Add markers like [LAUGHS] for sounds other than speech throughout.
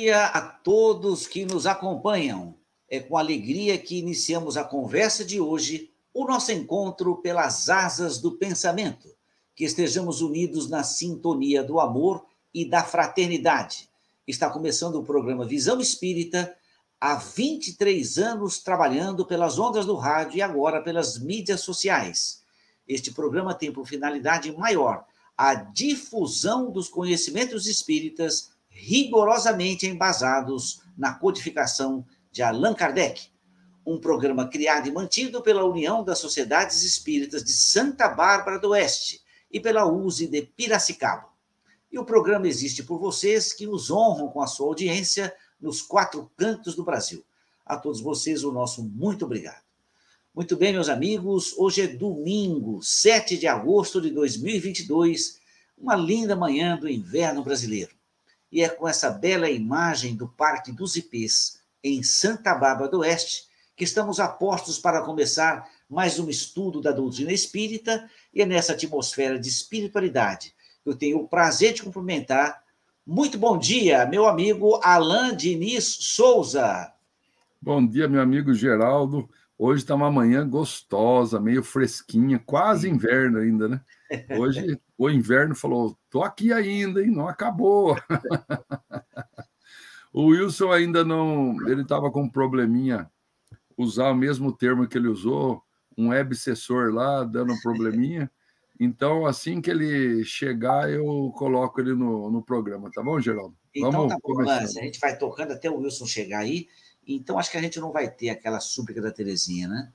dia a todos que nos acompanham. É com alegria que iniciamos a conversa de hoje, o nosso encontro pelas asas do pensamento. Que estejamos unidos na sintonia do amor e da fraternidade. Está começando o programa Visão Espírita, há 23 anos trabalhando pelas ondas do rádio e agora pelas mídias sociais. Este programa tem por finalidade maior a difusão dos conhecimentos espíritas rigorosamente embasados na codificação de Allan Kardec, um programa criado e mantido pela União das Sociedades Espíritas de Santa Bárbara do Oeste e pela USE de Piracicaba. E o programa existe por vocês que nos honram com a sua audiência nos quatro cantos do Brasil. A todos vocês, o nosso muito obrigado. Muito bem, meus amigos, hoje é domingo, 7 de agosto de 2022, uma linda manhã do inverno brasileiro. E é com essa bela imagem do Parque dos Ipês, em Santa Bárbara do Oeste, que estamos apostos para começar mais um estudo da doutrina espírita, e é nessa atmosfera de espiritualidade que eu tenho o prazer de cumprimentar. Muito bom dia, meu amigo Alain Diniz Souza. Bom dia, meu amigo Geraldo. Hoje está uma manhã gostosa, meio fresquinha, quase inverno ainda, né? [LAUGHS] Hoje o inverno falou: tô aqui ainda, hein? Não acabou. [LAUGHS] o Wilson ainda não. Ele estava com um probleminha, usar o mesmo termo que ele usou, um websessor lá, dando um probleminha. Então, assim que ele chegar, eu coloco ele no, no programa, tá bom, Geraldo? Então, Vamos tá bom, começar. A gente vai tocando até o Wilson chegar aí. Então, acho que a gente não vai ter aquela súplica da Terezinha, né?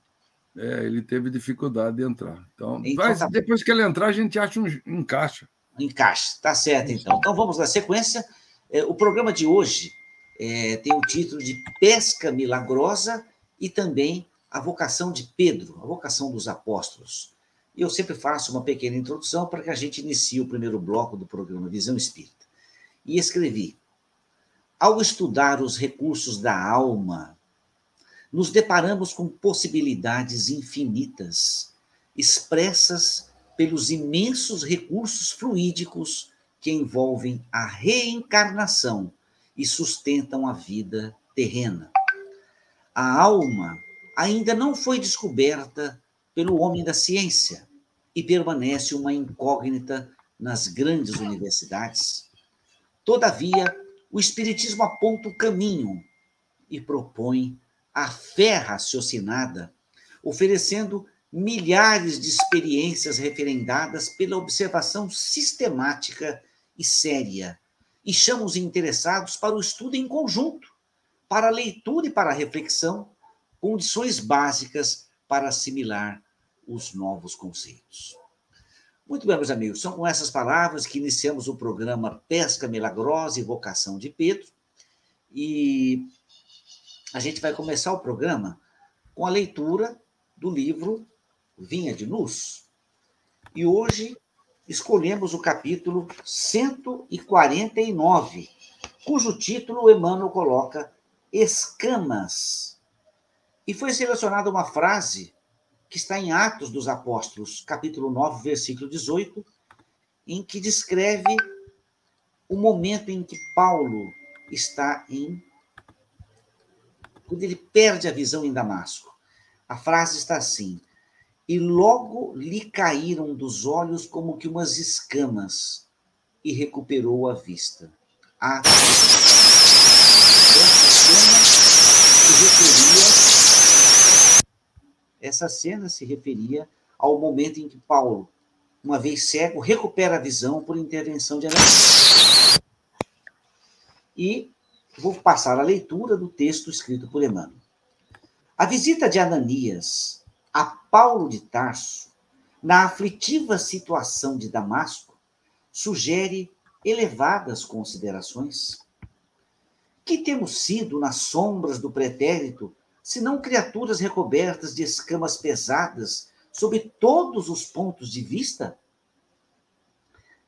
É, ele teve dificuldade de entrar. Então, então vai, tá depois que ele entrar, a gente acha um encaixa. Encaixa, tá certo, então. Então, vamos na sequência. É, o programa de hoje é, tem o título de Pesca Milagrosa e também a vocação de Pedro, a vocação dos apóstolos. E eu sempre faço uma pequena introdução para que a gente inicie o primeiro bloco do programa Visão Espírita. E escrevi: ao estudar os recursos da alma, nos deparamos com possibilidades infinitas, expressas pelos imensos recursos fluídicos que envolvem a reencarnação e sustentam a vida terrena. A alma ainda não foi descoberta pelo homem da ciência e permanece uma incógnita nas grandes universidades. Todavia, o Espiritismo aponta o caminho e propõe a fé raciocinada, oferecendo milhares de experiências referendadas pela observação sistemática e séria, e chama os interessados para o estudo em conjunto, para a leitura e para a reflexão, condições básicas para assimilar os novos conceitos. Muito bem, meus amigos, são com essas palavras que iniciamos o programa Pesca Milagrosa e Vocação de Pedro. E a gente vai começar o programa com a leitura do livro Vinha de Luz. E hoje escolhemos o capítulo 149, cujo título Emmanuel coloca Escamas. E foi selecionada uma frase que está em Atos dos Apóstolos, capítulo 9, versículo 18, em que descreve o momento em que Paulo está em. Quando ele perde a visão em Damasco. A frase está assim: E logo lhe caíram dos olhos como que umas escamas, e recuperou a vista. Atos. Essa cena se referia essa cena se referia ao momento em que Paulo, uma vez cego, recupera a visão por intervenção de Ananias. E vou passar a leitura do texto escrito por Emmanuel. A visita de Ananias a Paulo de Tarso, na aflitiva situação de Damasco, sugere elevadas considerações. Que temos sido nas sombras do pretérito senão criaturas recobertas de escamas pesadas sob todos os pontos de vista?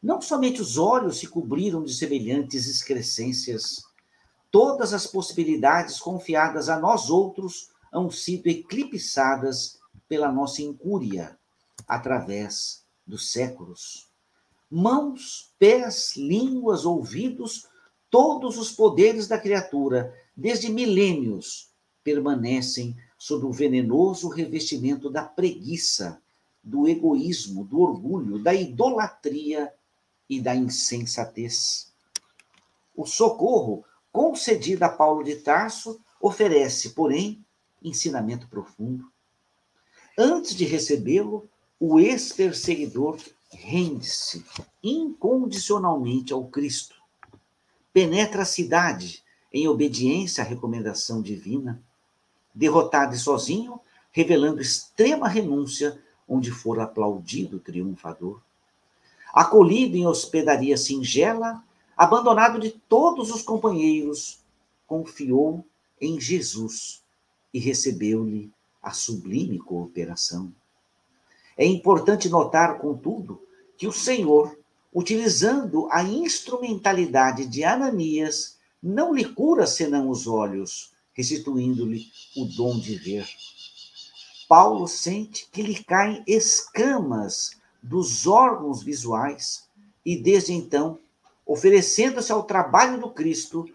Não somente os olhos se cobriram de semelhantes excrescências, todas as possibilidades confiadas a nós outros hão sido eclipsadas pela nossa incúria através dos séculos. Mãos, pés, línguas, ouvidos, todos os poderes da criatura, desde milênios, permanecem sob o venenoso revestimento da preguiça, do egoísmo, do orgulho, da idolatria e da insensatez. O socorro concedido a Paulo de Tarso oferece, porém, ensinamento profundo. Antes de recebê-lo, o ex-perseguidor rende-se incondicionalmente ao Cristo. Penetra a cidade em obediência à recomendação divina, derrotado e sozinho, revelando extrema renúncia onde for aplaudido triunfador. Acolhido em hospedaria singela, abandonado de todos os companheiros, confiou em Jesus e recebeu-lhe a sublime cooperação. É importante notar, contudo, que o Senhor, utilizando a instrumentalidade de Ananias, não lhe cura senão os olhos, restituindo-lhe o dom de ver. Paulo sente que lhe caem escamas dos órgãos visuais e, desde então, oferecendo-se ao trabalho do Cristo,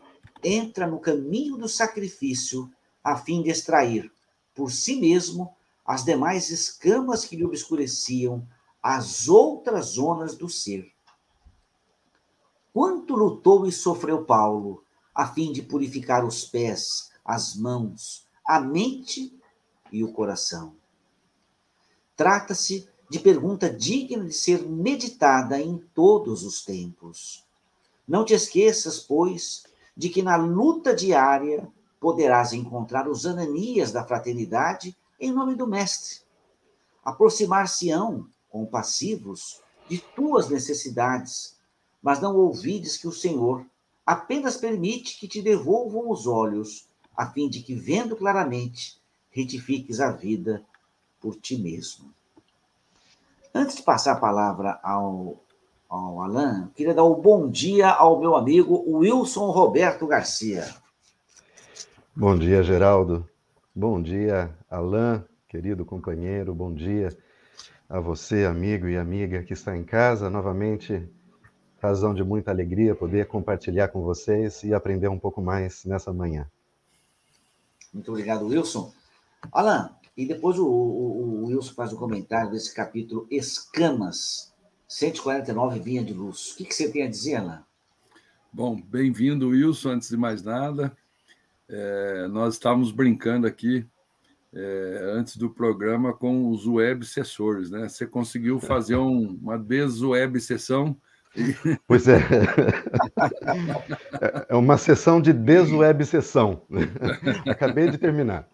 entra no caminho do sacrifício a fim de extrair por si mesmo as demais escamas que lhe obscureciam as outras zonas do ser. Quanto lutou e sofreu Paulo a fim de purificar os pés, as mãos, a mente e o coração. Trata-se de pergunta digna de ser meditada em todos os tempos. Não te esqueças, pois, de que na luta diária poderás encontrar os Ananias da fraternidade em nome do Mestre. Aproximar-se-ão, compassivos, de tuas necessidades, mas não ouvides que o Senhor apenas permite que te devolvam os olhos, a fim de que, vendo claramente, retifiques a vida por ti mesmo. Antes de passar a palavra ao, ao Alain, queria dar o um bom dia ao meu amigo Wilson Roberto Garcia. Bom dia, Geraldo. Bom dia, Alain, querido companheiro. Bom dia a você, amigo e amiga que está em casa. Novamente, razão de muita alegria poder compartilhar com vocês e aprender um pouco mais nessa manhã. Muito obrigado, Wilson. Alain, e depois o, o, o Wilson faz um comentário desse capítulo Escamas, 149 Vinha de Luz. O que, que você tem a dizer, Alain? Bom, bem-vindo, Wilson, antes de mais nada. É, nós estávamos brincando aqui é, antes do programa com os web sessores, né? Você conseguiu fazer um, uma desweb sessão. [LAUGHS] Pois é. É uma sessão de desweb sessão. Acabei de terminar.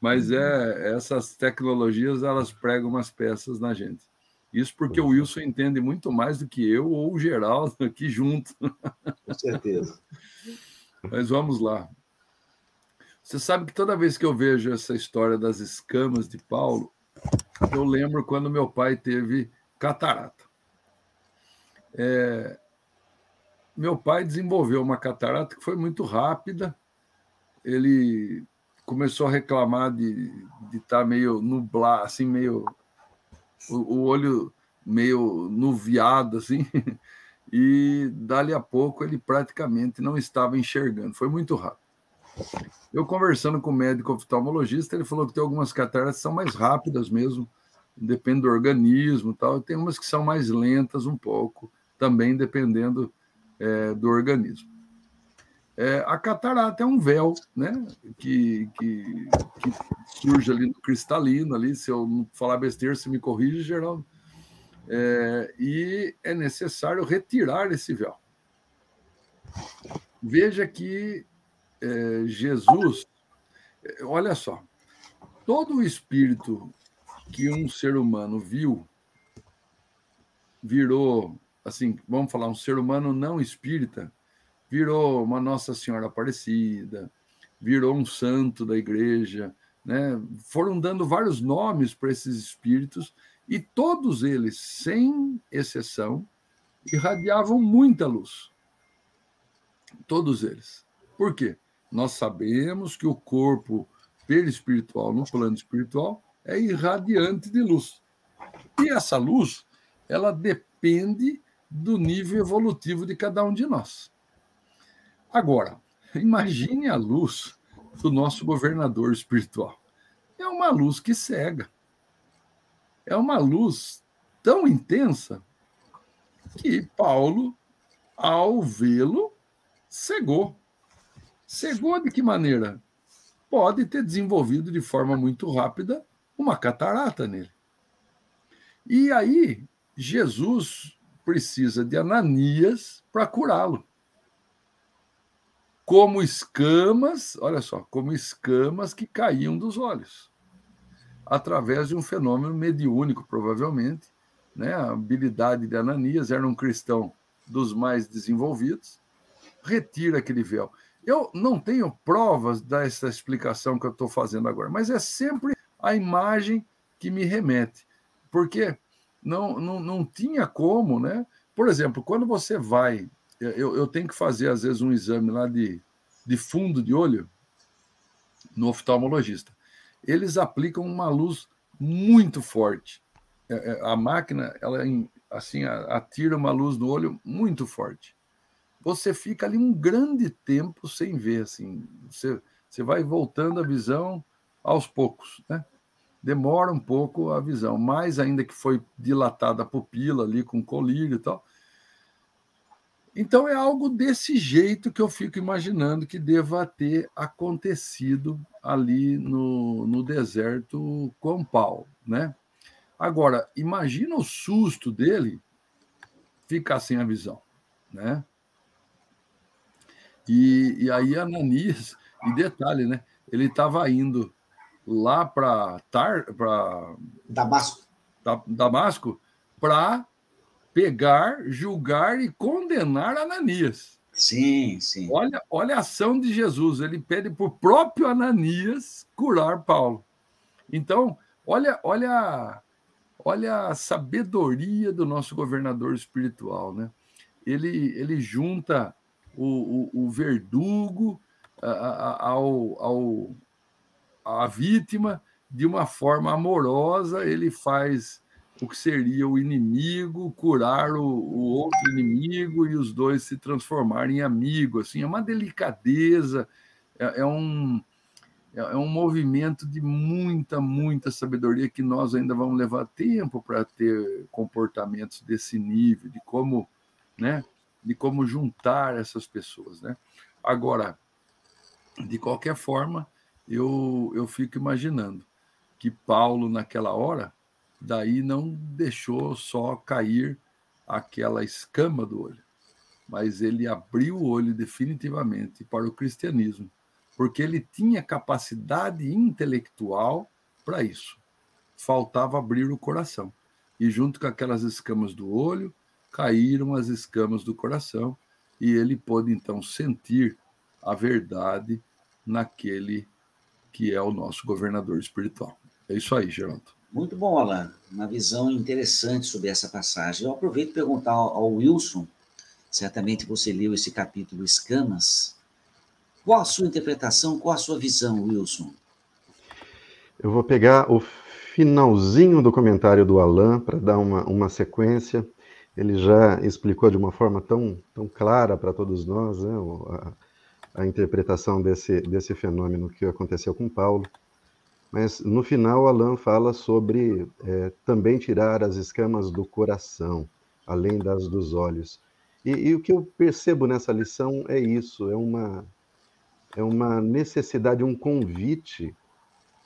Mas é essas tecnologias elas pregam umas peças na gente. Isso porque o Wilson entende muito mais do que eu ou o Geraldo aqui junto. Com certeza. [LAUGHS] Mas vamos lá. Você sabe que toda vez que eu vejo essa história das escamas de Paulo, eu lembro quando meu pai teve catarata. É, meu pai desenvolveu uma catarata que foi muito rápida. Ele começou a reclamar de estar tá meio nublado, assim, meio. O, o olho meio nuviado, assim. [LAUGHS] e dali a pouco ele praticamente não estava enxergando. Foi muito rápido. Eu conversando com o médico oftalmologista, ele falou que tem algumas cataratas que são mais rápidas mesmo, depende do organismo, tal. E tem umas que são mais lentas um pouco, também dependendo é, do organismo. É, a catarata é um véu, né, que, que, que, surge ali no cristalino, ali. Se eu falar besteira, se me corrige, Geraldo é, e é necessário retirar esse véu. Veja que é, Jesus, olha só, todo o espírito que um ser humano viu virou, assim, vamos falar, um ser humano não espírita, virou uma Nossa Senhora Aparecida, virou um santo da igreja, né? Foram dando vários nomes para esses espíritos e todos eles, sem exceção, irradiavam muita luz. Todos eles. Por quê? Nós sabemos que o corpo perispiritual, no plano espiritual, é irradiante de luz. E essa luz, ela depende do nível evolutivo de cada um de nós. Agora, imagine a luz do nosso governador espiritual. É uma luz que cega. É uma luz tão intensa que Paulo, ao vê-lo, cegou. Cegou de que maneira? Pode ter desenvolvido de forma muito rápida uma catarata nele. E aí, Jesus precisa de Ananias para curá-lo. Como escamas, olha só, como escamas que caíam dos olhos, através de um fenômeno mediúnico, provavelmente. Né? A habilidade de Ananias era um cristão dos mais desenvolvidos, retira aquele véu. Eu não tenho provas dessa explicação que eu estou fazendo agora, mas é sempre a imagem que me remete. Porque não, não, não tinha como, né? Por exemplo, quando você vai. Eu, eu tenho que fazer, às vezes, um exame lá de, de fundo de olho no oftalmologista. Eles aplicam uma luz muito forte. É, é, a máquina, ela assim, atira uma luz no olho muito forte você fica ali um grande tempo sem ver, assim, você, você vai voltando a visão aos poucos, né? Demora um pouco a visão, mais ainda que foi dilatada a pupila ali com colírio e tal. Então é algo desse jeito que eu fico imaginando que deva ter acontecido ali no, no deserto com Paulo, né? Agora, imagina o susto dele ficar sem a visão, né? E, e aí Ananias, e detalhe, né? Ele estava indo lá para Tar, para Damasco, Damasco, para pegar, julgar e condenar Ananias. Sim, sim. Olha, olha a ação de Jesus. Ele pede para o próprio Ananias curar Paulo. Então, olha, olha, olha a sabedoria do nosso governador espiritual, né? Ele, ele junta o, o, o verdugo a, a, ao, ao, a vítima de uma forma amorosa, ele faz o que seria o inimigo curar o, o, outro inimigo e os dois se transformarem em amigos. Assim, é uma delicadeza, é, é, um, é, é um movimento de muita, muita sabedoria que nós ainda vamos levar tempo para ter comportamentos desse nível, de como né, de como juntar essas pessoas, né? Agora, de qualquer forma, eu, eu fico imaginando que Paulo, naquela hora, daí não deixou só cair aquela escama do olho, mas ele abriu o olho definitivamente para o cristianismo, porque ele tinha capacidade intelectual para isso. Faltava abrir o coração. E junto com aquelas escamas do olho, caíram as escamas do coração e ele pôde então sentir a verdade naquele que é o nosso governador espiritual. É isso aí, Geraldo. Muito bom, Alan. Uma visão interessante sobre essa passagem. Eu aproveito para perguntar ao Wilson, certamente você leu esse capítulo Escamas. Qual a sua interpretação, qual a sua visão, Wilson? Eu vou pegar o finalzinho do comentário do Alan para dar uma, uma sequência ele já explicou de uma forma tão, tão clara para todos nós né, a, a, interpretação desse, desse fenômeno que aconteceu com Paulo. Mas no final, Alain fala sobre é, também tirar as escamas do coração, além das dos olhos. E, e, o que eu percebo nessa lição é isso: é uma, é uma necessidade, um convite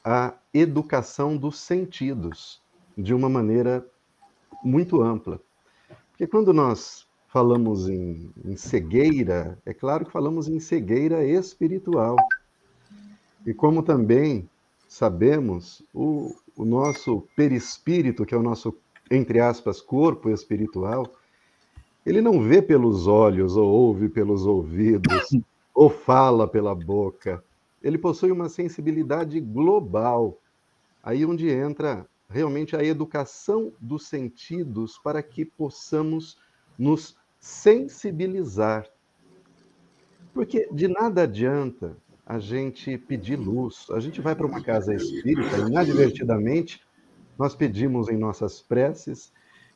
à educação dos sentidos, de uma maneira muito ampla. Porque quando nós falamos em, em cegueira, é claro que falamos em cegueira espiritual. E como também sabemos, o, o nosso perispírito, que é o nosso, entre aspas, corpo espiritual, ele não vê pelos olhos, ou ouve pelos ouvidos, [COUGHS] ou fala pela boca. Ele possui uma sensibilidade global. Aí onde entra realmente a educação dos sentidos para que possamos nos sensibilizar. Porque de nada adianta a gente pedir luz. A gente vai para uma casa espírita, inadvertidamente, nós pedimos em nossas preces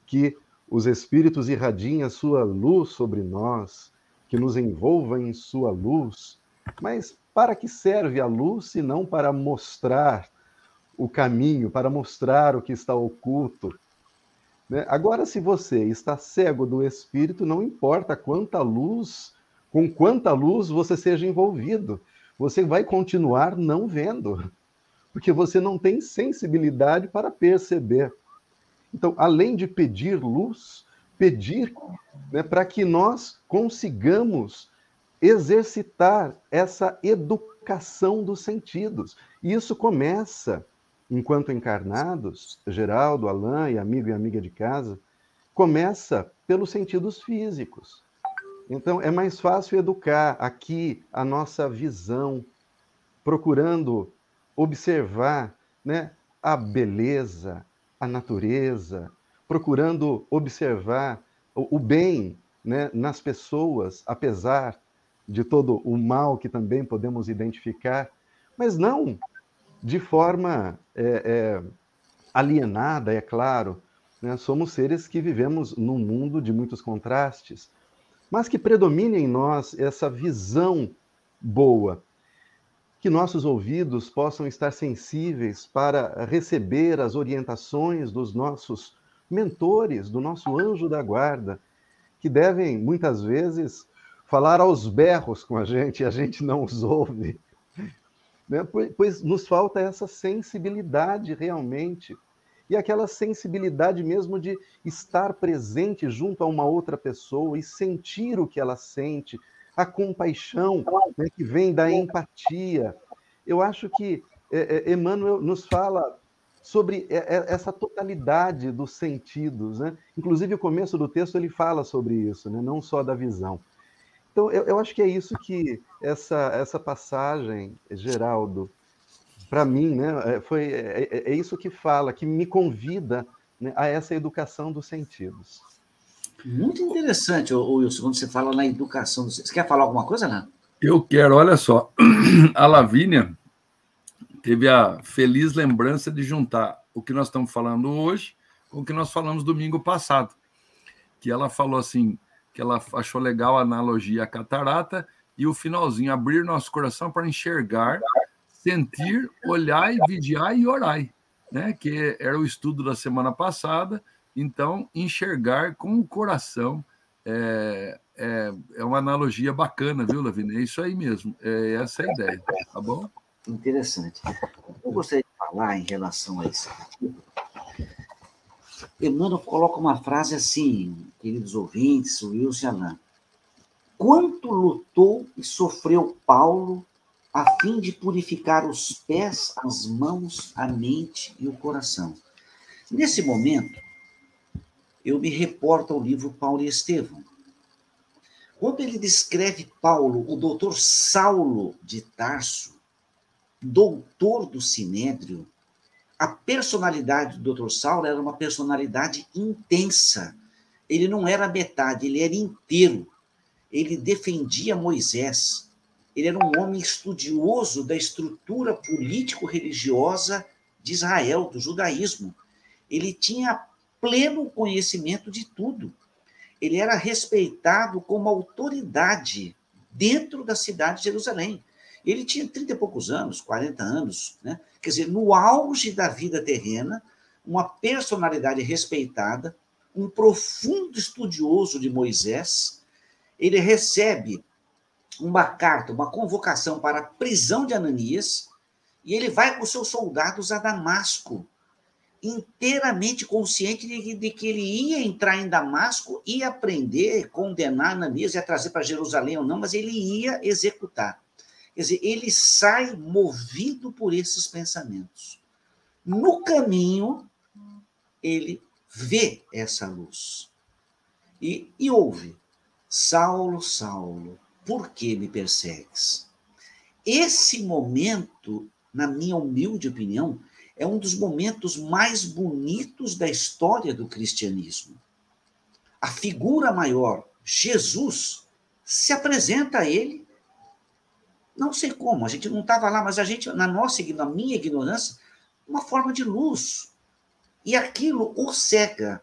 que os espíritos irradiem a sua luz sobre nós, que nos envolva em sua luz. Mas para que serve a luz se não para mostrar o caminho, para mostrar o que está oculto? Né? Agora, se você está cego do espírito, não importa quanta luz, com quanta luz você seja envolvido, você vai continuar não vendo, porque você não tem sensibilidade para perceber. Então, além de pedir luz, pedir né, para que nós consigamos exercitar essa educação dos sentidos. E isso começa, enquanto encarnados, Geraldo, Alain e amigo e amiga de casa, começa pelos sentidos físicos. Então, é mais fácil educar aqui a nossa visão, procurando observar né, a beleza, a natureza, procurando observar o, bem né, nas pessoas, apesar de todo o mal que também podemos identificar, mas não de forma é, é, alienada, é claro. Né? Somos seres que vivemos num mundo de muitos contrastes, mas que predomine em nós essa visão boa, que nossos ouvidos possam estar sensíveis para receber as orientações dos nossos mentores, do nosso anjo da guarda, que devem muitas vezes falar aos berros com a gente e a gente não os ouve. Né? Pois, pois nos falta essa sensibilidade realmente e aquela sensibilidade mesmo de estar presente junto a uma outra pessoa e sentir o que ela sente, a compaixão né, que vem da empatia. Eu acho que é, é, Emmanuel nos fala sobre é, é, essa totalidade dos sentidos. Né? Inclusive, o começo do texto ele fala sobre isso, né? não só da visão. Então, eu, eu acho que é isso que essa, essa passagem, Geraldo, para mim, né, é, foi, é, é, é, isso que fala, que me convida né, a essa educação dos sentidos. Muito interessante, Wilson, quando você fala na educação dos Você quer falar alguma coisa, Né? Eu quero, olha só. [CLEARS THROAT] A Lavínia teve a feliz lembrança de juntar o que nós estamos falando hoje com o que nós falamos domingo passado. Que ela falou assim, que ela achou legal a analogia à catarata e o finalzinho, abrir nosso coração para enxergar sentir, olhar, vigiar e orar, né? Que era o estudo da semana passada. Então, enxergar com o coração é, é, é uma analogia bacana, viu, Lavina? É isso aí mesmo. É essa a ideia, tá bom? Interessante. Eu gostaria de falar em relação a isso. Emmanuel coloca uma frase assim, queridos ouvintes, Wilson e Alain. Quanto lutou e sofreu Paulo a fim de purificar os pés, as mãos, a mente e o coração. Nesse momento, eu me reporto ao livro Paulo e Estevão. Quando ele descreve Paulo, o doutor Saulo de Tarso, doutor do Sinédrio, a personalidade do doutor Saulo era uma personalidade intensa. Ele não era metade, ele era inteiro. Ele defendia Moisés, ele era um homem estudioso da estrutura político-religiosa de Israel, do judaísmo. Ele tinha pleno conhecimento de tudo. Ele era respeitado como autoridade dentro da cidade de Jerusalém. Ele tinha 30 e poucos anos, 40 anos, né? quer dizer, no auge da vida terrena, uma personalidade respeitada, um profundo estudioso de Moisés. Ele recebe uma carta, uma convocação para a prisão de Ananias, e ele vai com seus soldados a Damasco, inteiramente consciente de, de que ele ia entrar em Damasco, ia prender, condenar Ananias, ia trazer para Jerusalém ou não, mas ele ia executar. Quer dizer, ele sai movido por esses pensamentos. No caminho, ele vê essa luz e, e ouve: Saulo, Saulo, por que me persegues? Esse momento, na minha humilde opinião, é um dos momentos mais bonitos da história do cristianismo. A figura maior, Jesus, se apresenta a ele. Não sei como, a gente não estava lá, mas a gente, na nossa, na minha ignorância, uma forma de luz. E aquilo o cega.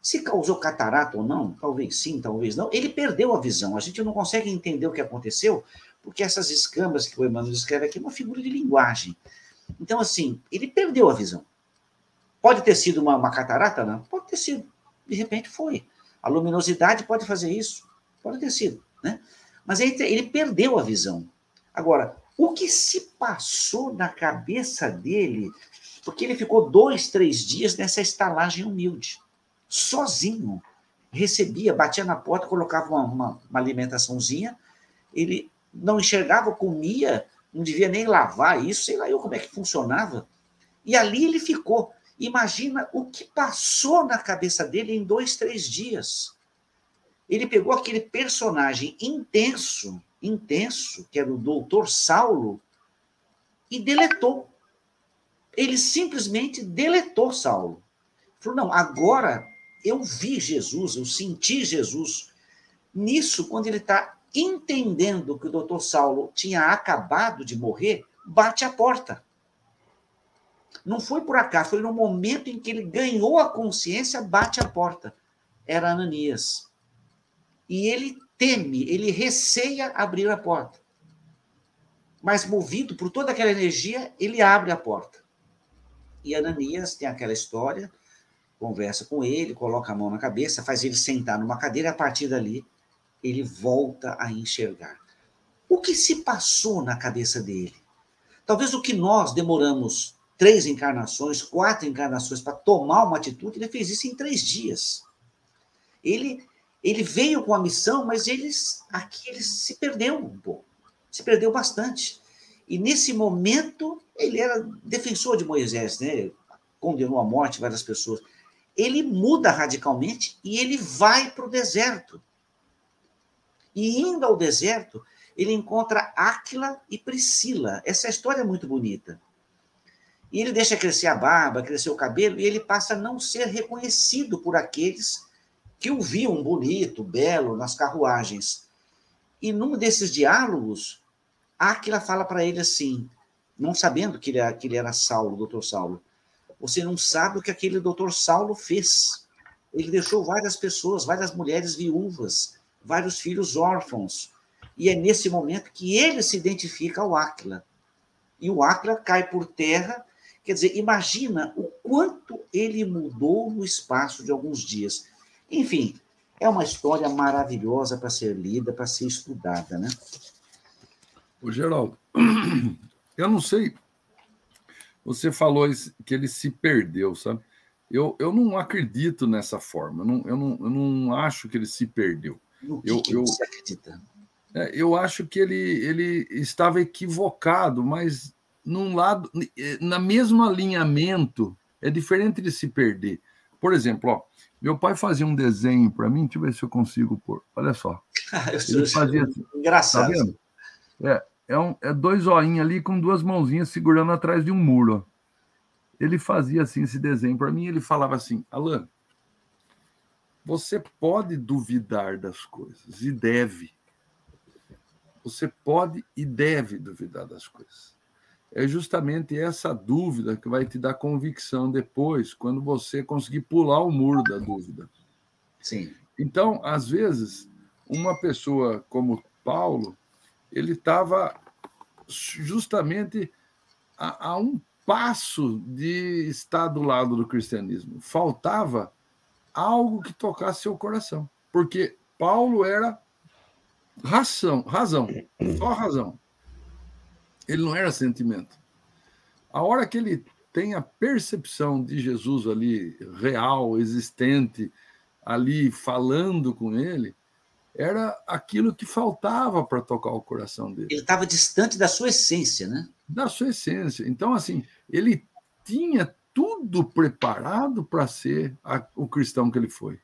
Se causou catarata ou não, talvez sim, talvez não, ele perdeu a visão. A gente não consegue entender o que aconteceu, porque essas escamas que o Emmanuel escreve aqui é uma figura de linguagem. Então, assim, ele perdeu a visão. Pode ter sido uma, uma catarata? Não. Pode ter sido. De repente foi. A luminosidade pode fazer isso. Pode ter sido. Né? Mas ele, ele perdeu a visão. Agora, o que se passou na cabeça dele, porque ele ficou dois, três dias nessa estalagem humilde, sozinho. Recebia, batia na porta, colocava uma, uma, uma alimentaçãozinha, ele não enxergava, comia, não devia nem lavar isso, sei lá eu como é que funcionava. E ali ele ficou. Imagina o que passou na cabeça dele em dois, três dias. Ele pegou aquele personagem intenso, intenso, que era o doutor Saulo, e deletou. Ele simplesmente deletou Saulo. Falou: não, agora eu vi Jesus, eu senti Jesus. Nisso, quando ele está entendendo que o doutor Saulo tinha acabado de morrer, bate a porta. Não foi por acaso, foi no momento em que ele ganhou a consciência, bate a porta. Era Ananias. E ele teme, ele receia abrir a porta. Mas movido por toda aquela energia, ele abre a porta. E Ananias tem aquela história, conversa com ele, coloca a mão na cabeça, faz ele sentar numa cadeira, a partir dali ele volta a enxergar. O que se passou na cabeça dele? Talvez o que nós demoramos três encarnações, quatro encarnações para tomar uma atitude, ele fez isso em três dias. Ele, ele veio com a missão, mas eles, aqui ele se perdeu um pouco, se perdeu bastante. E nesse momento, ele era defensor de Moisés, né? condenou à morte várias pessoas. Ele muda radicalmente e ele vai para o deserto. E indo ao deserto, ele encontra Áquila e Priscila. Essa história é muito bonita. E ele deixa crescer a barba, crescer o cabelo, e ele passa a não ser reconhecido por aqueles que o viam bonito, belo, nas carruagens. E num desses diálogos, Aquila fala para ele assim, não sabendo que ele, que ele era Saulo, doutor Saulo, você não sabe o que aquele doutor Saulo fez. Ele deixou várias pessoas, várias mulheres viúvas, vários filhos órfãos. E é nesse momento que ele se identifica ao Aquila. E o Aquila cai por terra Quer dizer, imagina o quanto ele mudou no espaço de alguns dias. Enfim, é uma história maravilhosa para ser lida, para ser estudada, né? O Geraldo, [CLEARS THROAT] eu não sei. Você falou que ele se perdeu, sabe? Eu, eu não acredito nessa forma. Eu não, eu, não, eu não acho que ele se perdeu. No que, eu, que você acredita? É, eu acho que ele, ele estava equivocado, mas num lado, na mesmo alinhamento, é diferente de se perder. Por exemplo, ó, meu pai fazia um desenho para mim, deixa eu ver se eu consigo pôr. Olha só. [LAUGHS] Ele fazia assim, engraçado. Tá vendo? É, é, um, é dois olhinhos ali com duas mãozinhas segurando atrás de um muro. Ele fazia assim esse desenho para mim, ele falava assim: "Alan, você pode duvidar das coisas e deve. Você pode e deve duvidar das coisas é justamente essa dúvida que vai te dar convicção depois, quando você conseguir pular o muro da dúvida. Sim. Então, às vezes, uma pessoa como Paulo, ele estava justamente a, a, um passo de estar do lado do cristianismo. Faltava algo que tocasse seu coração, porque Paulo era razão, razão, só razão. Ele não era sentimento. A hora que ele tem a percepção de Jesus ali, real, existente, ali falando com ele, era aquilo que faltava para tocar o coração dele. Ele estava distante da sua essência, né? Da sua essência. Então, assim, ele tinha tudo preparado para ser a, o cristão que ele foi.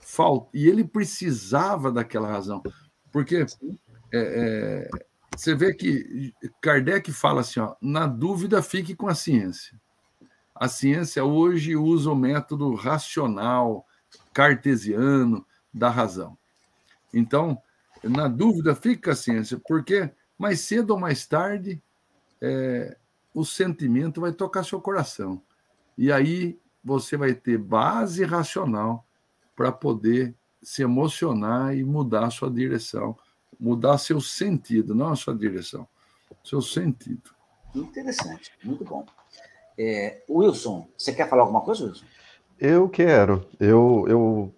Falta, e ele precisava daquela razão. Porque é, é, você vê que Kardec fala assim: ó, na dúvida, fique com a ciência. A ciência hoje usa o método racional, cartesiano da razão. Então, na dúvida, fique com a ciência, porque mais cedo ou mais tarde é, o sentimento vai tocar seu coração. E aí você vai ter base racional para poder se emocionar e mudar a sua direção, mudar seu sentido, não a sua direção, seu sentido. Interessante, muito bom. É, Wilson, você quer falar alguma coisa, Wilson? Eu quero. Eu, eu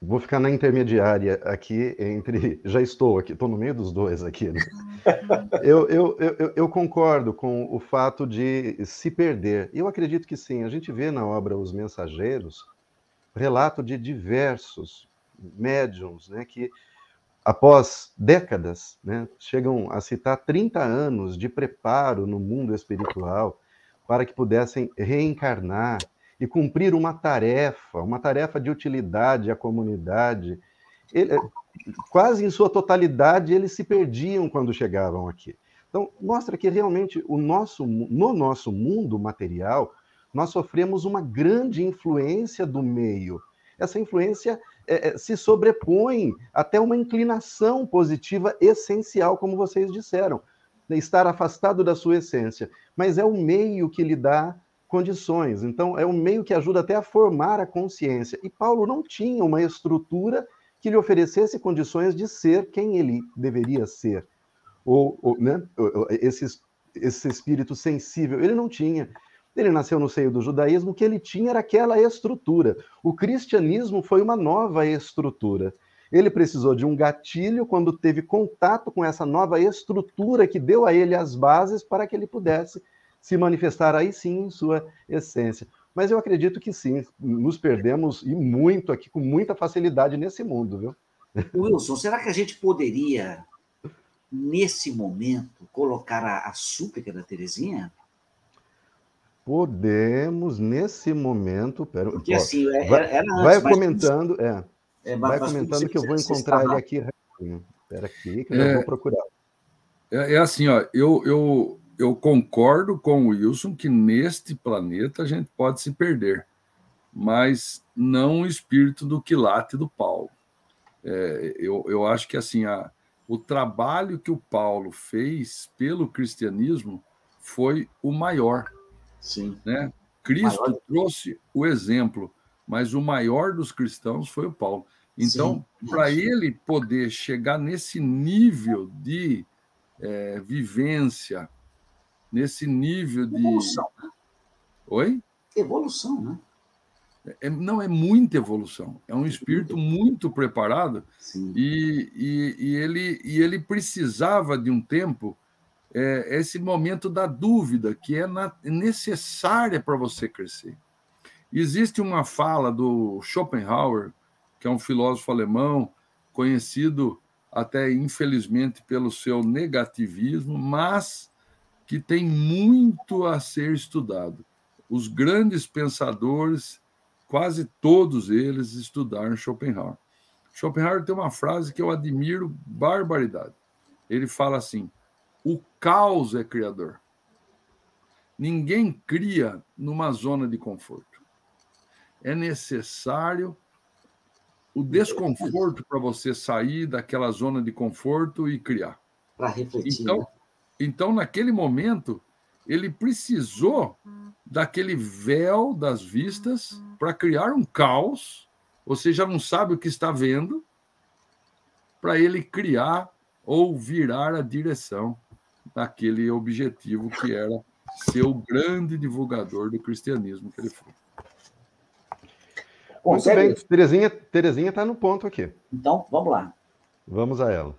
vou ficar na intermediária aqui entre. [LAUGHS] Já estou aqui, estou no meio dos dois aqui. Né? [LAUGHS] eu, eu, eu, eu, concordo com o fato de se perder. Eu acredito que sim. A gente vê na obra Os Mensageiros relato de diversos médiums né, que, após décadas, né, chegam a citar 30 anos de preparo no mundo espiritual para que pudessem reencarnar e cumprir uma tarefa, uma tarefa de utilidade à comunidade. Ele, quase em sua totalidade, eles se perdiam quando chegavam aqui. Então, mostra que realmente o nosso, no nosso mundo material, nós sofremos uma grande influência do meio. Essa influência é, se sobrepõe até uma inclinação positiva essencial, como vocês disseram, estar afastado da sua essência. Mas é o meio que lhe dá condições. Então, é um meio que ajuda até a formar a consciência. E Paulo não tinha uma estrutura que lhe oferecesse condições de ser quem ele deveria ser. Ou, ou né, esse, esse espírito sensível, ele não tinha. Ele nasceu no seio do judaísmo, o que ele tinha era aquela estrutura. O cristianismo foi uma nova estrutura. Ele precisou de um gatilho quando teve contato com essa nova estrutura que deu a ele as bases para que ele pudesse se manifestar aí sim em sua essência. Mas eu acredito que sim, nos perdemos e muito aqui, com muita facilidade nesse mundo, viu? Wilson, será que a gente poderia, nesse momento, colocar a, a súplica da Terezinha? Podemos, nesse momento. Pera, Porque assim, é, vai, era antes, vai comentando, é, é, vai comentando que eu vou encontrar ele aqui. Espera aqui, que eu é, vou procurar. É, é, assim, ó, eu, eu, eu concordo com o Wilson que neste planeta a gente pode se perder, mas não o espírito do quilate do Paulo. É, eu, eu acho que assim a, o trabalho que o Paulo fez pelo cristianismo foi o maior. Sim. Né? Cristo maior. trouxe o exemplo, mas o maior dos cristãos foi o Paulo. Então, para ele poder chegar nesse nível de é, vivência, nesse nível de. Evolução. Né? Oi? Evolução, né? É, não, é muita evolução. É um espírito muito preparado e, e, e, ele, e ele precisava de um tempo, é, esse momento da dúvida, que é na, necessária para você crescer. Existe uma fala do Schopenhauer, que é um filósofo alemão, conhecido até infelizmente pelo seu negativismo, mas que tem muito a ser estudado. Os grandes pensadores, quase todos eles, estudaram Schopenhauer. Schopenhauer tem uma frase que eu admiro barbaridade. Ele fala assim: o caos é criador. Ninguém cria numa zona de conforto. É necessário o desconforto para você sair daquela zona de conforto e criar. Para refletir. Então, né? Então, naquele momento, ele precisou daquele véu das vistas para criar um caos. Você já não sabe o que está vendo, para ele criar ou virar a direção daquele objetivo que era ser o grande divulgador do cristianismo que ele foi. Muito bem, Terezinha está Terezinha tá no ponto aqui. Então, vamos lá. Vamos a ela.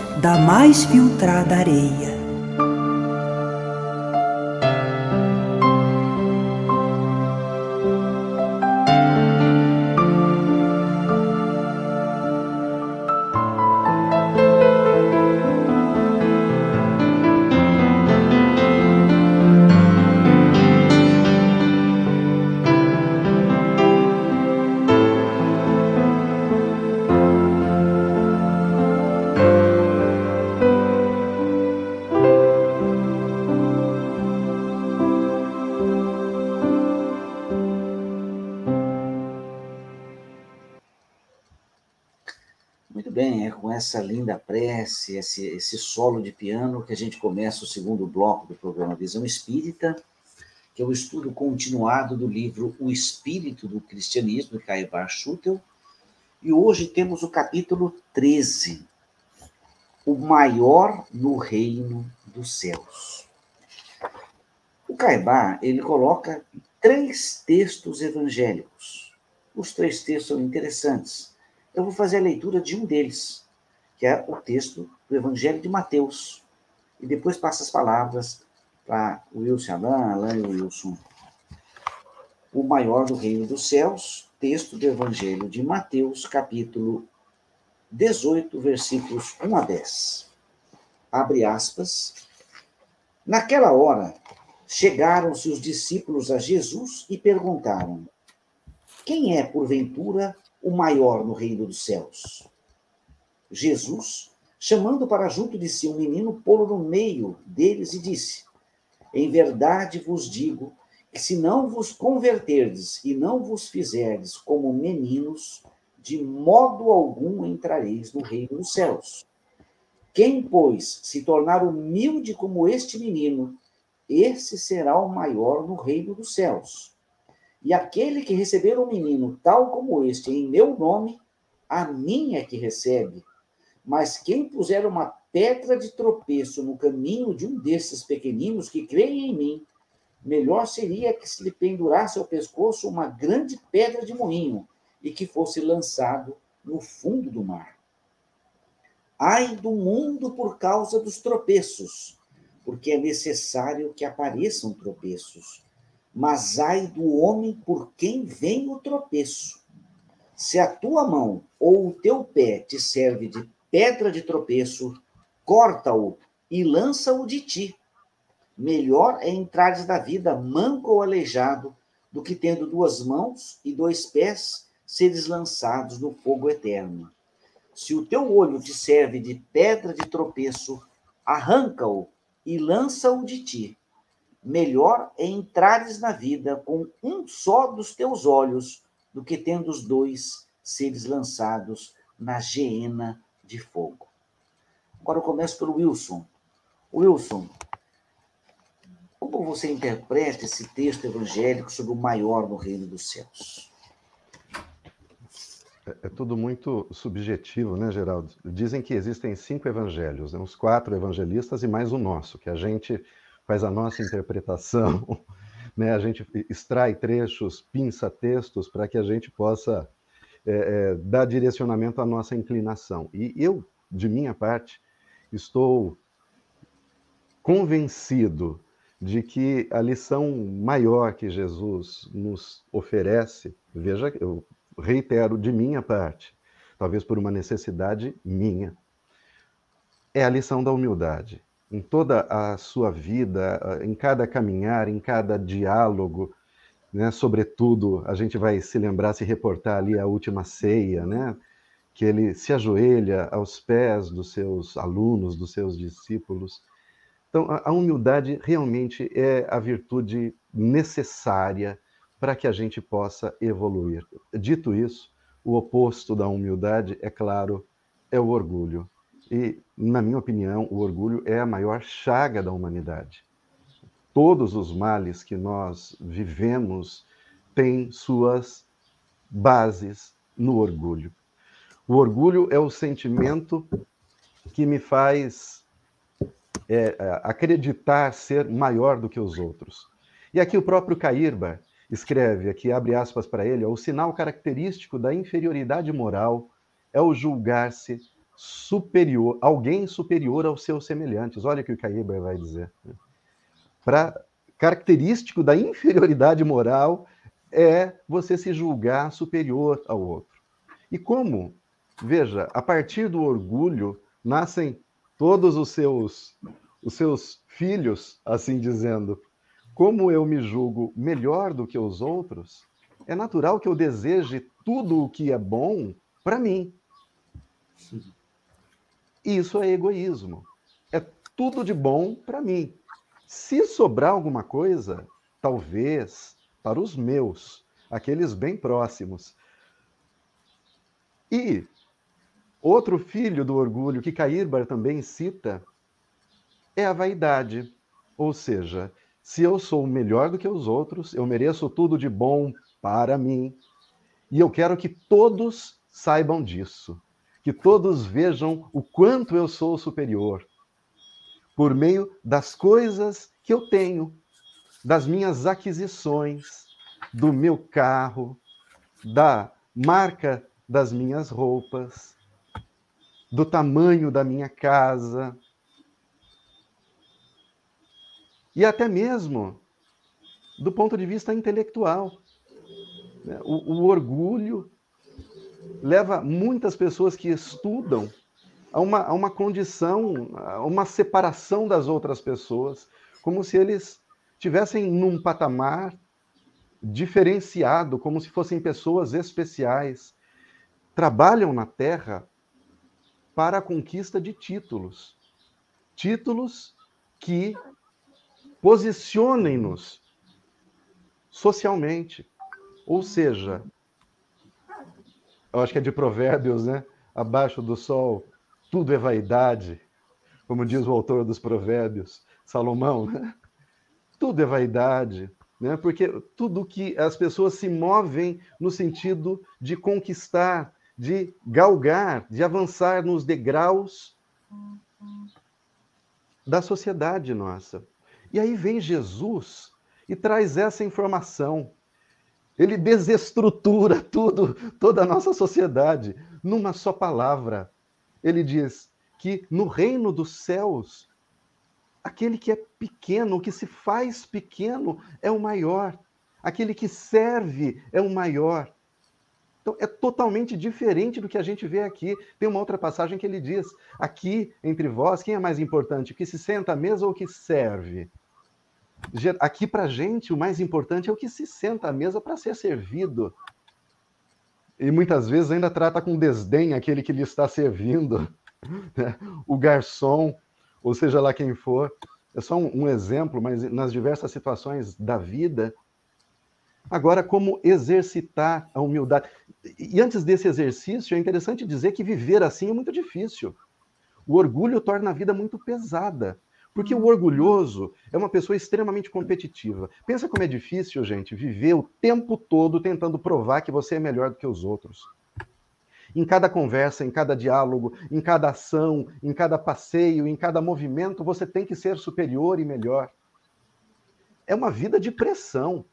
da mais filtrada areia. Esse, esse solo de piano, que a gente começa o segundo bloco do programa Visão Espírita, que é o estudo continuado do livro O Espírito do Cristianismo, de Caibar Schutel. E hoje temos o capítulo 13, O Maior no Reino dos Céus. O Caibar, ele coloca três textos evangélicos. Os três textos são interessantes. Eu vou fazer a leitura de um deles, que é o texto do Evangelho de Mateus. E depois passa as palavras para Wilson Alain, Alain e Wilson. O maior do reino dos céus, texto do Evangelho de Mateus, capítulo 18, versículos 1 a 10. Abre aspas. Naquela hora, chegaram-se os discípulos a Jesus e perguntaram: Quem é, porventura, o maior no reino dos céus? Jesus, chamando para junto de si um menino, pô-lo no meio deles e disse: Em verdade vos digo que se não vos converterdes e não vos fizerdes como meninos, de modo algum entrareis no reino dos céus. Quem, pois, se tornar humilde como este menino, esse será o maior no reino dos céus. E aquele que receber um menino tal como este em meu nome, a mim é que recebe. Mas quem puser uma pedra de tropeço no caminho de um desses pequeninos que creem em mim, melhor seria que se lhe pendurasse ao pescoço uma grande pedra de moinho e que fosse lançado no fundo do mar. Ai do mundo por causa dos tropeços, porque é necessário que apareçam tropeços. Mas ai do homem por quem vem o tropeço. Se a tua mão ou o teu pé te serve de pedra de tropeço, corta-o e lança-o de ti. Melhor é entrares da vida manco ou aleijado do que tendo duas mãos e dois pés seres lançados no fogo eterno. Se o teu olho te serve de pedra de tropeço, arranca-o e lança-o de ti. Melhor é entrares na vida com um só dos teus olhos do que tendo os dois seres lançados na geena de fogo. Agora eu começo pelo Wilson. Wilson, como você interpreta esse texto evangélico sobre o maior no reino dos céus? É, é tudo muito subjetivo, né, Geraldo? Dizem que existem cinco evangelhos, né? os quatro evangelistas e mais o nosso, que a gente faz a nossa interpretação, [LAUGHS] né? a gente extrai trechos, pinça textos para que a gente possa é, é, direcionamento à nossa inclinação. E eu, de minha parte, estou convencido de que a lição maior que Jesus nos oferece, veja, eu reitero de minha parte, talvez por uma necessidade minha, é a lição da humildade. Em toda a sua vida, em cada caminhar, em cada diálogo, né? Sobretudo, a gente vai se lembrar, se reportar ali a última ceia, né? Que ele se ajoelha aos pés dos seus alunos, dos seus discípulos. Então, a humildade realmente é a virtude necessária para que a gente possa evoluir. Dito isso, o oposto da humildade, é claro, é o orgulho. E, na minha opinião, o orgulho é a maior chaga da humanidade todos os males que nós vivemos têm suas bases no orgulho. O orgulho é o sentimento que me faz é, é, acreditar ser maior do que os outros. E aqui o próprio Cairba escreve, aqui abre aspas para ele, o sinal característico da inferioridade moral é o julgar-se superior, alguém superior aos seus semelhantes. Olha o que o Cairba vai dizer. Para característico da inferioridade moral é você se julgar superior ao outro. E como? Veja, a partir do orgulho nascem todos os seus os seus filhos, assim dizendo. Como eu me julgo melhor do que os outros, é natural que eu deseje tudo o que é bom para mim. Isso é egoísmo. É tudo de bom para mim. Se sobrar alguma coisa, talvez para os meus, aqueles bem próximos. E outro filho do orgulho que Caírbar também cita é a vaidade. Ou seja, se eu sou melhor do que os outros, eu mereço tudo de bom para mim. E eu quero que todos saibam disso, que todos vejam o quanto eu sou superior, por meio das coisas que eu tenho, das minhas aquisições, do meu carro, da marca das minhas roupas, do tamanho da minha casa, e até mesmo do ponto de vista intelectual. Né? O, o, orgulho leva muitas pessoas que estudam a uma, a uma condição, a uma separação das outras pessoas, como se eles tivessem num patamar diferenciado, como se fossem pessoas especiais. Trabalham na Terra para a conquista de títulos. Títulos que posicionem-nos socialmente. Ou seja, eu acho que é de Provérbios, né? Abaixo do sol, tudo é vaidade, como diz o autor dos Provérbios, Salomão, né? Tudo é vaidade, né? Porque tudo que as pessoas se movem no sentido de conquistar, de galgar, de avançar nos degraus da sociedade nossa. E aí vem Jesus e traz essa informação. Ele desestrutura tudo, toda a nossa sociedade, numa só palavra. Ele diz que no reino dos céus, aquele que é pequeno, que se faz pequeno, é o maior. Aquele que serve é o maior. Então, é totalmente diferente do que a gente vê aqui. Tem uma outra passagem que ele diz: aqui entre vós, quem é mais importante, o que se senta à mesa ou o que serve? Aqui para a gente, o mais importante é o que se senta à mesa para ser servido. E muitas vezes ainda trata com desdém aquele que lhe está servindo, [LAUGHS] né? o garçom, ou seja lá quem for. É só um, um exemplo, mas nas diversas situações da vida. Agora, como exercitar a humildade? E antes desse exercício, é interessante dizer que viver assim é muito difícil. O orgulho torna a vida muito pesada. Porque o orgulhoso é uma pessoa extremamente competitiva. Pensa como é difícil, gente, viver o tempo todo tentando provar que você é melhor do que os outros. Em cada conversa, em cada diálogo, em cada ação, em cada passeio, em cada movimento, você tem que ser superior e melhor. É uma vida de pressão.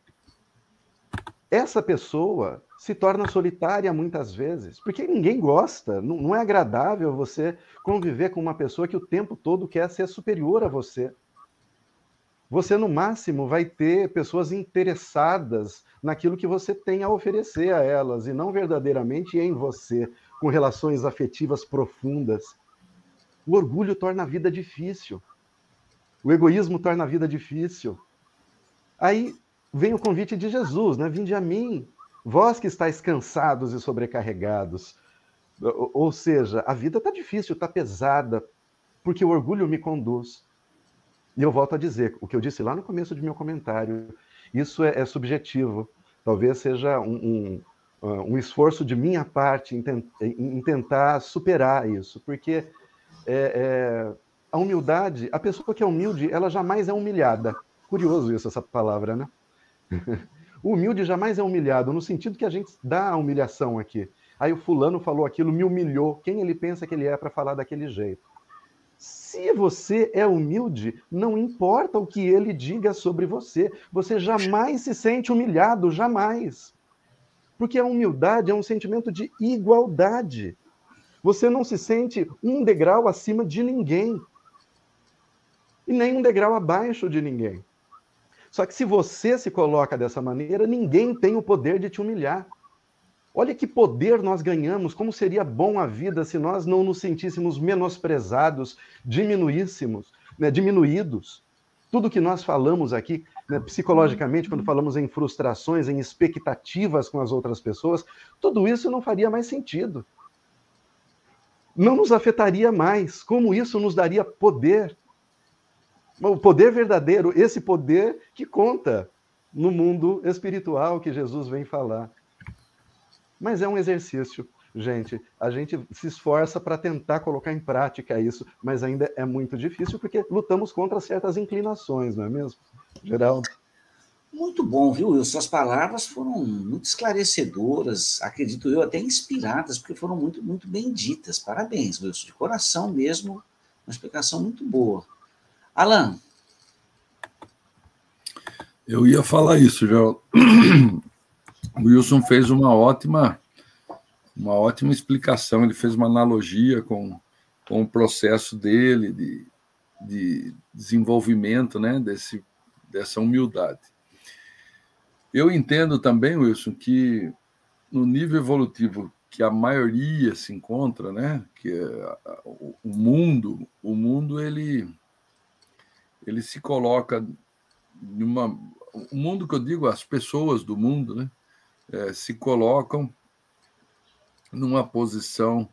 Essa pessoa se torna solitária muitas vezes, porque ninguém gosta, não, não, é agradável você conviver com uma pessoa que o tempo todo quer ser superior a você. Você, no máximo, vai ter pessoas interessadas naquilo que você tem a oferecer a elas, e não verdadeiramente em você, com relações afetivas profundas. O orgulho torna a vida difícil. O egoísmo torna a vida difícil. Aí vem o convite de Jesus, né? Vinde a mim, Vós que estáis cansados e sobrecarregados. Ou seja, a vida está difícil, está pesada, porque o orgulho me conduz. E eu volto a dizer, o que eu disse lá no começo de meu comentário, isso é, é subjetivo. Talvez seja um, um, um, esforço de minha parte em, tent, em tentar superar isso, porque é, é, a humildade, a pessoa que é humilde, ela jamais é humilhada. Curioso isso, essa palavra, né? O humilde jamais é humilhado, no sentido que a gente dá a humilhação aqui. Aí o fulano falou aquilo, me humilhou. Quem ele pensa que ele é para falar daquele jeito? Se você é humilde, não importa o que ele diga sobre você, você jamais se sente humilhado, jamais. Porque a humildade é um sentimento de igualdade. Você não se sente um degrau acima de ninguém e nem um degrau abaixo de ninguém. Só que se você se coloca dessa maneira, ninguém tem o poder de te humilhar. Olha que poder nós ganhamos, como seria bom a vida se nós não nos sentíssemos menosprezados, diminuíssemos, né, diminuídos. Tudo que nós falamos aqui, né, psicologicamente, quando falamos em frustrações, em expectativas com as outras pessoas, tudo isso não faria mais sentido. Não nos afetaria mais. Como isso nos daria poder? O poder verdadeiro, esse poder que conta no mundo espiritual que Jesus vem falar. Mas é um exercício, gente. A gente se esforça para tentar colocar em prática isso, mas ainda é muito difícil porque lutamos contra certas inclinações, não é mesmo, Geraldo? Muito bom, viu, Wilson? Suas palavras foram muito esclarecedoras, acredito eu, até inspiradas, porque foram muito, muito bem ditas. Parabéns, Wilson, de coração mesmo, uma explicação muito boa. Alan. Eu ia falar isso, já. O Wilson fez uma ótima, uma ótima explicação, ele fez uma analogia com, com o processo dele de, de desenvolvimento né, desse, dessa humildade. Eu entendo também, Wilson, que no nível evolutivo que a maioria se encontra, né, que é o mundo, o mundo ele ele se coloca numa o mundo que eu digo as pessoas do mundo, né, é, se colocam numa posição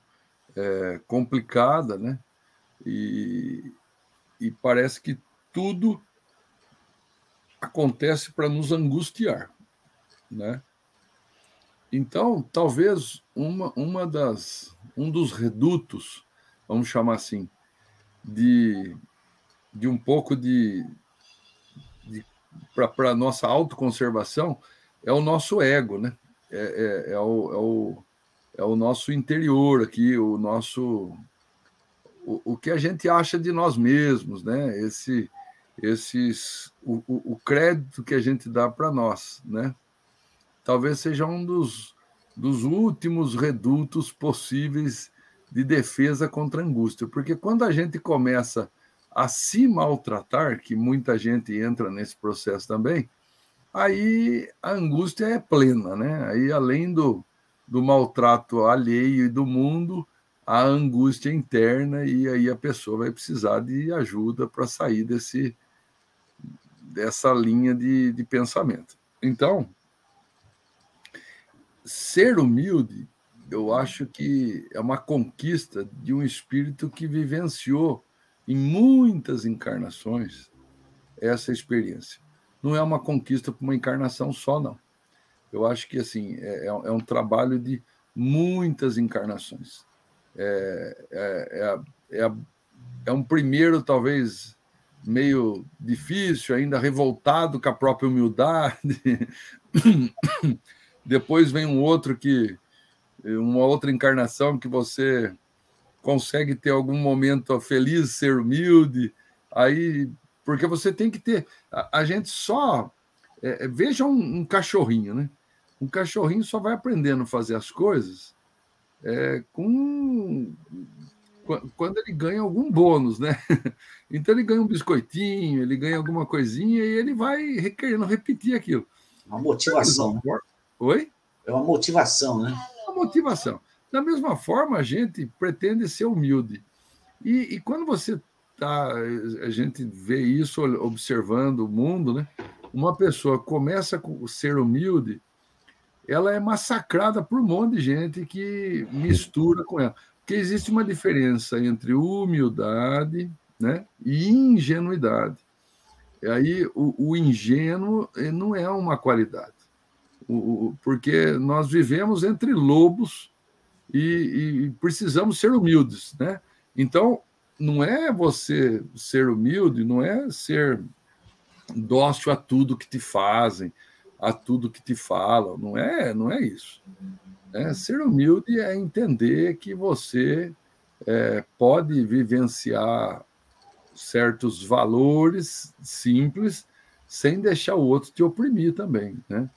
é, complicada, né, e, e parece que tudo acontece para nos angustiar, né? Então, talvez uma, uma das um dos redutos, vamos chamar assim, de, de um pouco de, de para a nossa autoconservação é o nosso ego, né? É, é, é, o, é, o, é o nosso interior aqui, o nosso o, o que a gente acha de nós mesmos, né? Esse esses o, o crédito que a gente dá para nós, né? Talvez seja um dos, dos últimos redutos possíveis de defesa contra a angústia, porque quando a gente começa a se maltratar, que muita gente entra nesse processo também, aí a angústia é plena, né? Aí além do, do maltrato alheio e do mundo, a angústia interna e aí a pessoa vai precisar de ajuda para sair desse dessa linha de, de pensamento. Então, ser humilde, eu acho que é uma conquista de um espírito que vivenciou em muitas encarnações essa experiência. Não é uma conquista para uma encarnação só, não. Eu acho que assim é, é, é um trabalho de muitas encarnações. É, é, é, é, é um primeiro, talvez, meio difícil, ainda revoltado com a própria humildade. [COUGHS] Depois vem um outro que uma outra encarnação que você consegue ter algum momento feliz, ser humilde. Aí, porque você tem que ter. A, a gente só é, é veja um, um, cachorrinho, né? Um cachorrinho só vai aprendendo a fazer as coisas é, com quando ele ganha algum bônus, né? [LAUGHS] Então ele ganha um biscoitinho, ele ganha alguma coisinha e ele vai querendo repetir aquilo. Uma motivação. Oi? É uma motivação, né? É uma motivação. Da mesma forma, a gente pretende ser humilde. E, e quando você tá, a gente vê isso observando o mundo, né? Uma pessoa começa a ser humilde, ela é massacrada por um monte de gente que mistura com ela. Porque existe uma diferença entre humildade né, e ingenuidade. E aí, o, o ingênuo não é uma qualidade, o, o, porque nós vivemos entre lobos e, e precisamos ser humildes. Né? Então, não é você ser humilde, não é ser dócil a tudo que te fazem, a tudo que te falam, não é, não é isso. É, ser humilde é entender que você é, pode vivenciar certos valores simples sem deixar o outro te oprimir também, né?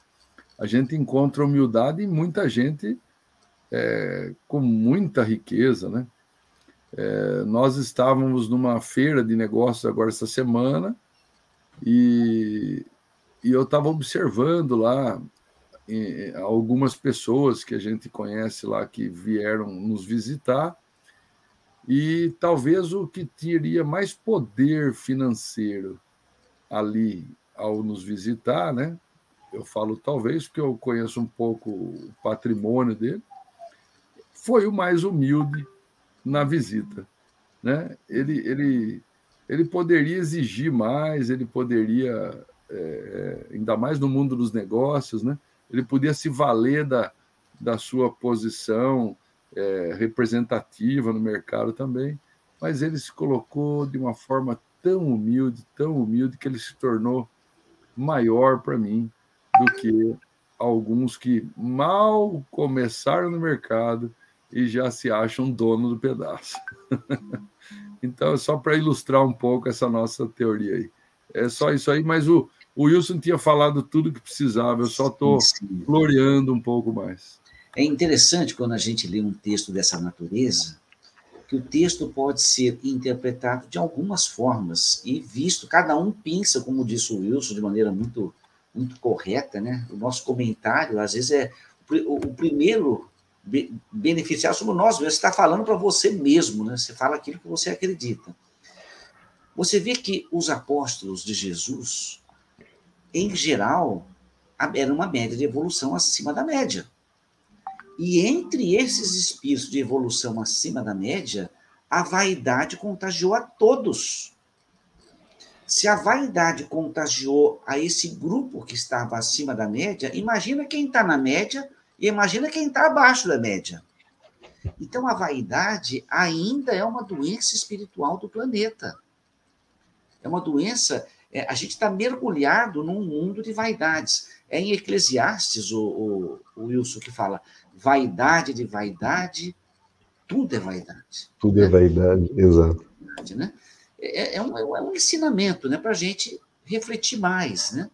A gente encontra humildade em muita gente é, com muita riqueza, né? É, nós estávamos numa feira de negócios agora essa semana e, e eu estava observando lá algumas pessoas que a gente conhece lá que vieram nos visitar e talvez o que teria mais poder financeiro ali ao nos visitar, né? Eu falo talvez porque eu conheço um pouco o patrimônio dele, foi o mais humilde na visita, né? Ele ele ele poderia exigir mais, ele poderia é, ainda mais no mundo dos negócios, né? Ele podia se valer da, da sua posição é, representativa no mercado também, mas ele se colocou de uma forma tão humilde, tão humilde, que ele se tornou maior para mim do que alguns que mal começaram no mercado e já se acham dono do pedaço. [LAUGHS] então, só para ilustrar um pouco essa nossa teoria aí. É só isso aí, mas o, o Wilson tinha falado tudo que precisava, eu só estou floreando um pouco mais. É interessante quando a gente lê um texto dessa natureza, que o texto pode ser interpretado de algumas formas e visto, cada um pensa, como disse o Wilson, de maneira muito, muito correta, né? O nosso comentário, às vezes, é o, o primeiro beneficiar somos nós Você está falando para você mesmo, né? Você fala aquilo que você acredita. Você vê que os apóstolos de Jesus, em geral, era uma média de evolução acima da média. E entre esses espíritos de evolução acima da média, a vaidade contagiou a todos. Se a vaidade contagiou a esse grupo que estava acima da média, imagina quem está na média e imagina quem está abaixo da média. Então, a vaidade ainda é uma doença espiritual do planeta. É uma doença. É, a gente está mergulhado num mundo de vaidades. É em Eclesiastes, o, o, o Wilson que fala: vaidade de vaidade, tudo é vaidade. Tudo é né? é vaidade, exato. Né? É, é, um, é um ensinamento né, para a gente refletir mais, né?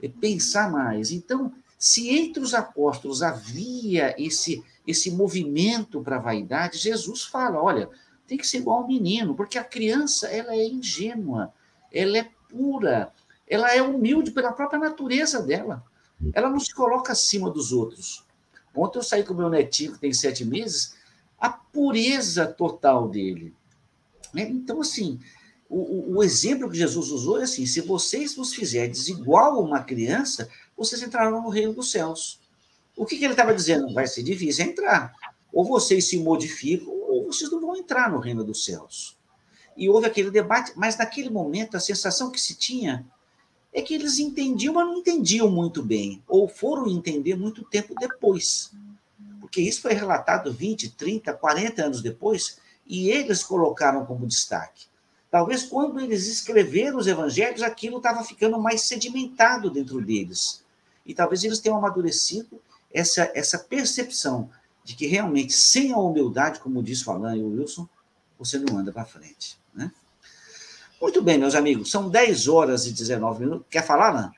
É pensar mais. Então, se entre os apóstolos havia esse, esse movimento para a vaidade, Jesus fala: olha, tem que ser igual ao menino, porque a criança ela é ingênua, ela é pura, ela é humilde pela própria natureza dela. Ela não se coloca acima dos outros. Ontem eu saí com meu netinho, que tem sete meses, a pureza total dele. Né? Então, assim, o, o, exemplo que Jesus usou é assim: se vocês vos fizerdes igual a uma criança, vocês entrarão no reino dos céus. O que, que ele estava dizendo? Vai ser difícil entrar. Ou vocês se modificam, ou vocês não vão entrar no reino dos céus. E houve aquele debate, mas naquele momento a sensação que se tinha é que eles entendiam, mas não entendiam muito bem, ou foram entender muito tempo depois. Porque isso foi relatado 20, 30, 40 anos depois, e eles colocaram como destaque. Talvez quando eles escreveram os evangelhos, aquilo estava ficando mais sedimentado dentro deles. E talvez eles tenham amadurecido essa, essa percepção de que realmente, sem a humildade, como disse o Alan e o Wilson, você não anda para frente. Né? Muito bem, meus amigos, são 10 horas e 19 minutos. Quer falar, Alan?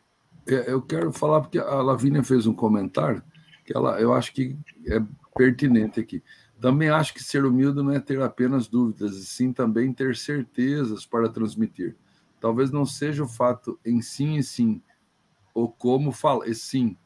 É, eu quero falar porque a Lavínia fez um comentário que ela, eu acho que é pertinente aqui. Também acho que ser humilde não é ter apenas dúvidas, e sim também ter certezas para transmitir. Talvez não seja o fato em sim e sim, ou como falar, e sim,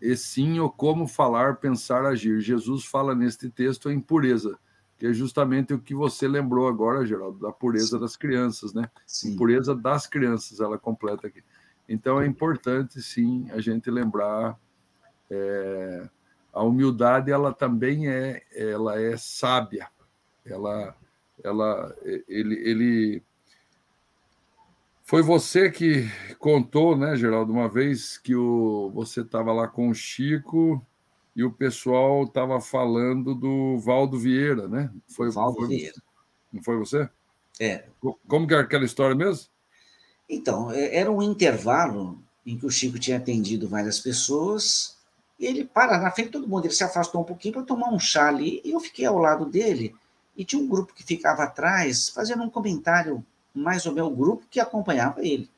e sim ou como falar, pensar, agir. Jesus fala neste texto a impureza, que é justamente o que você lembrou agora, Geraldo, da pureza sim. das crianças, né? Sim. Pureza das crianças, ela completa aqui. Então é importante, sim, a gente lembrar é, a humildade ela também é ela é sábia ela ela ele, ele foi você que contou né Geraldo uma vez que o você estava lá com o Chico e o pessoal estava falando do Valdo Vieira né? Foi Valdo foi, Vieira. Não foi você? É. Como que é aquela história mesmo? Então é, era um intervalo em que o Chico tinha atendido várias pessoas E ele para na frente de todo mundo, ele se afastou um pouquinho para tomar um chá ali, e eu fiquei ao lado dele, e tinha um grupo que ficava atrás, fazendo um comentário, mais ou menos o grupo que acompanhava ele,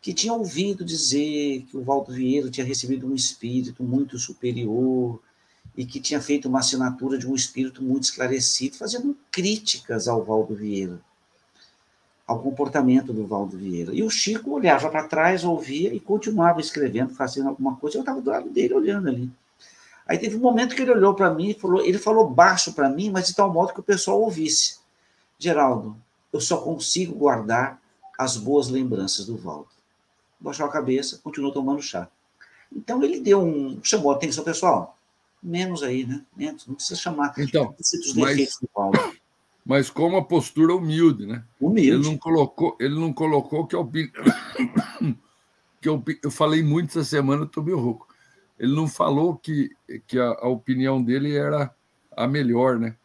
que tinha ouvido dizer que o Valdo Vieira tinha recebido um espírito muito superior, e que tinha feito uma assinatura de um espírito muito esclarecido, fazendo críticas ao Valdo Vieira, ao comportamento do Valdo Vieira. E o Chico olhava para trás, ouvia e continuava escrevendo, fazendo alguma coisa. Eu estava do lado dele, olhando ali. Aí teve um momento que ele olhou para mim e falou, ele falou baixo para mim, mas de tal modo que o pessoal ouvisse. Geraldo, eu só consigo guardar as boas lembranças do Valdo. Baixou a cabeça, continuou tomando chá. Então ele deu um. chamou a atenção, pessoal menos aí, né? Menos, não precisa chamar. Então, mas, mas com uma postura humilde, né? Humilde. Ele não colocou, ele não colocou que a opinião. [COUGHS] que eu, eu falei muito essa semana, estou meio rouco. Ele não falou que, que a, a opinião dele era a melhor, né?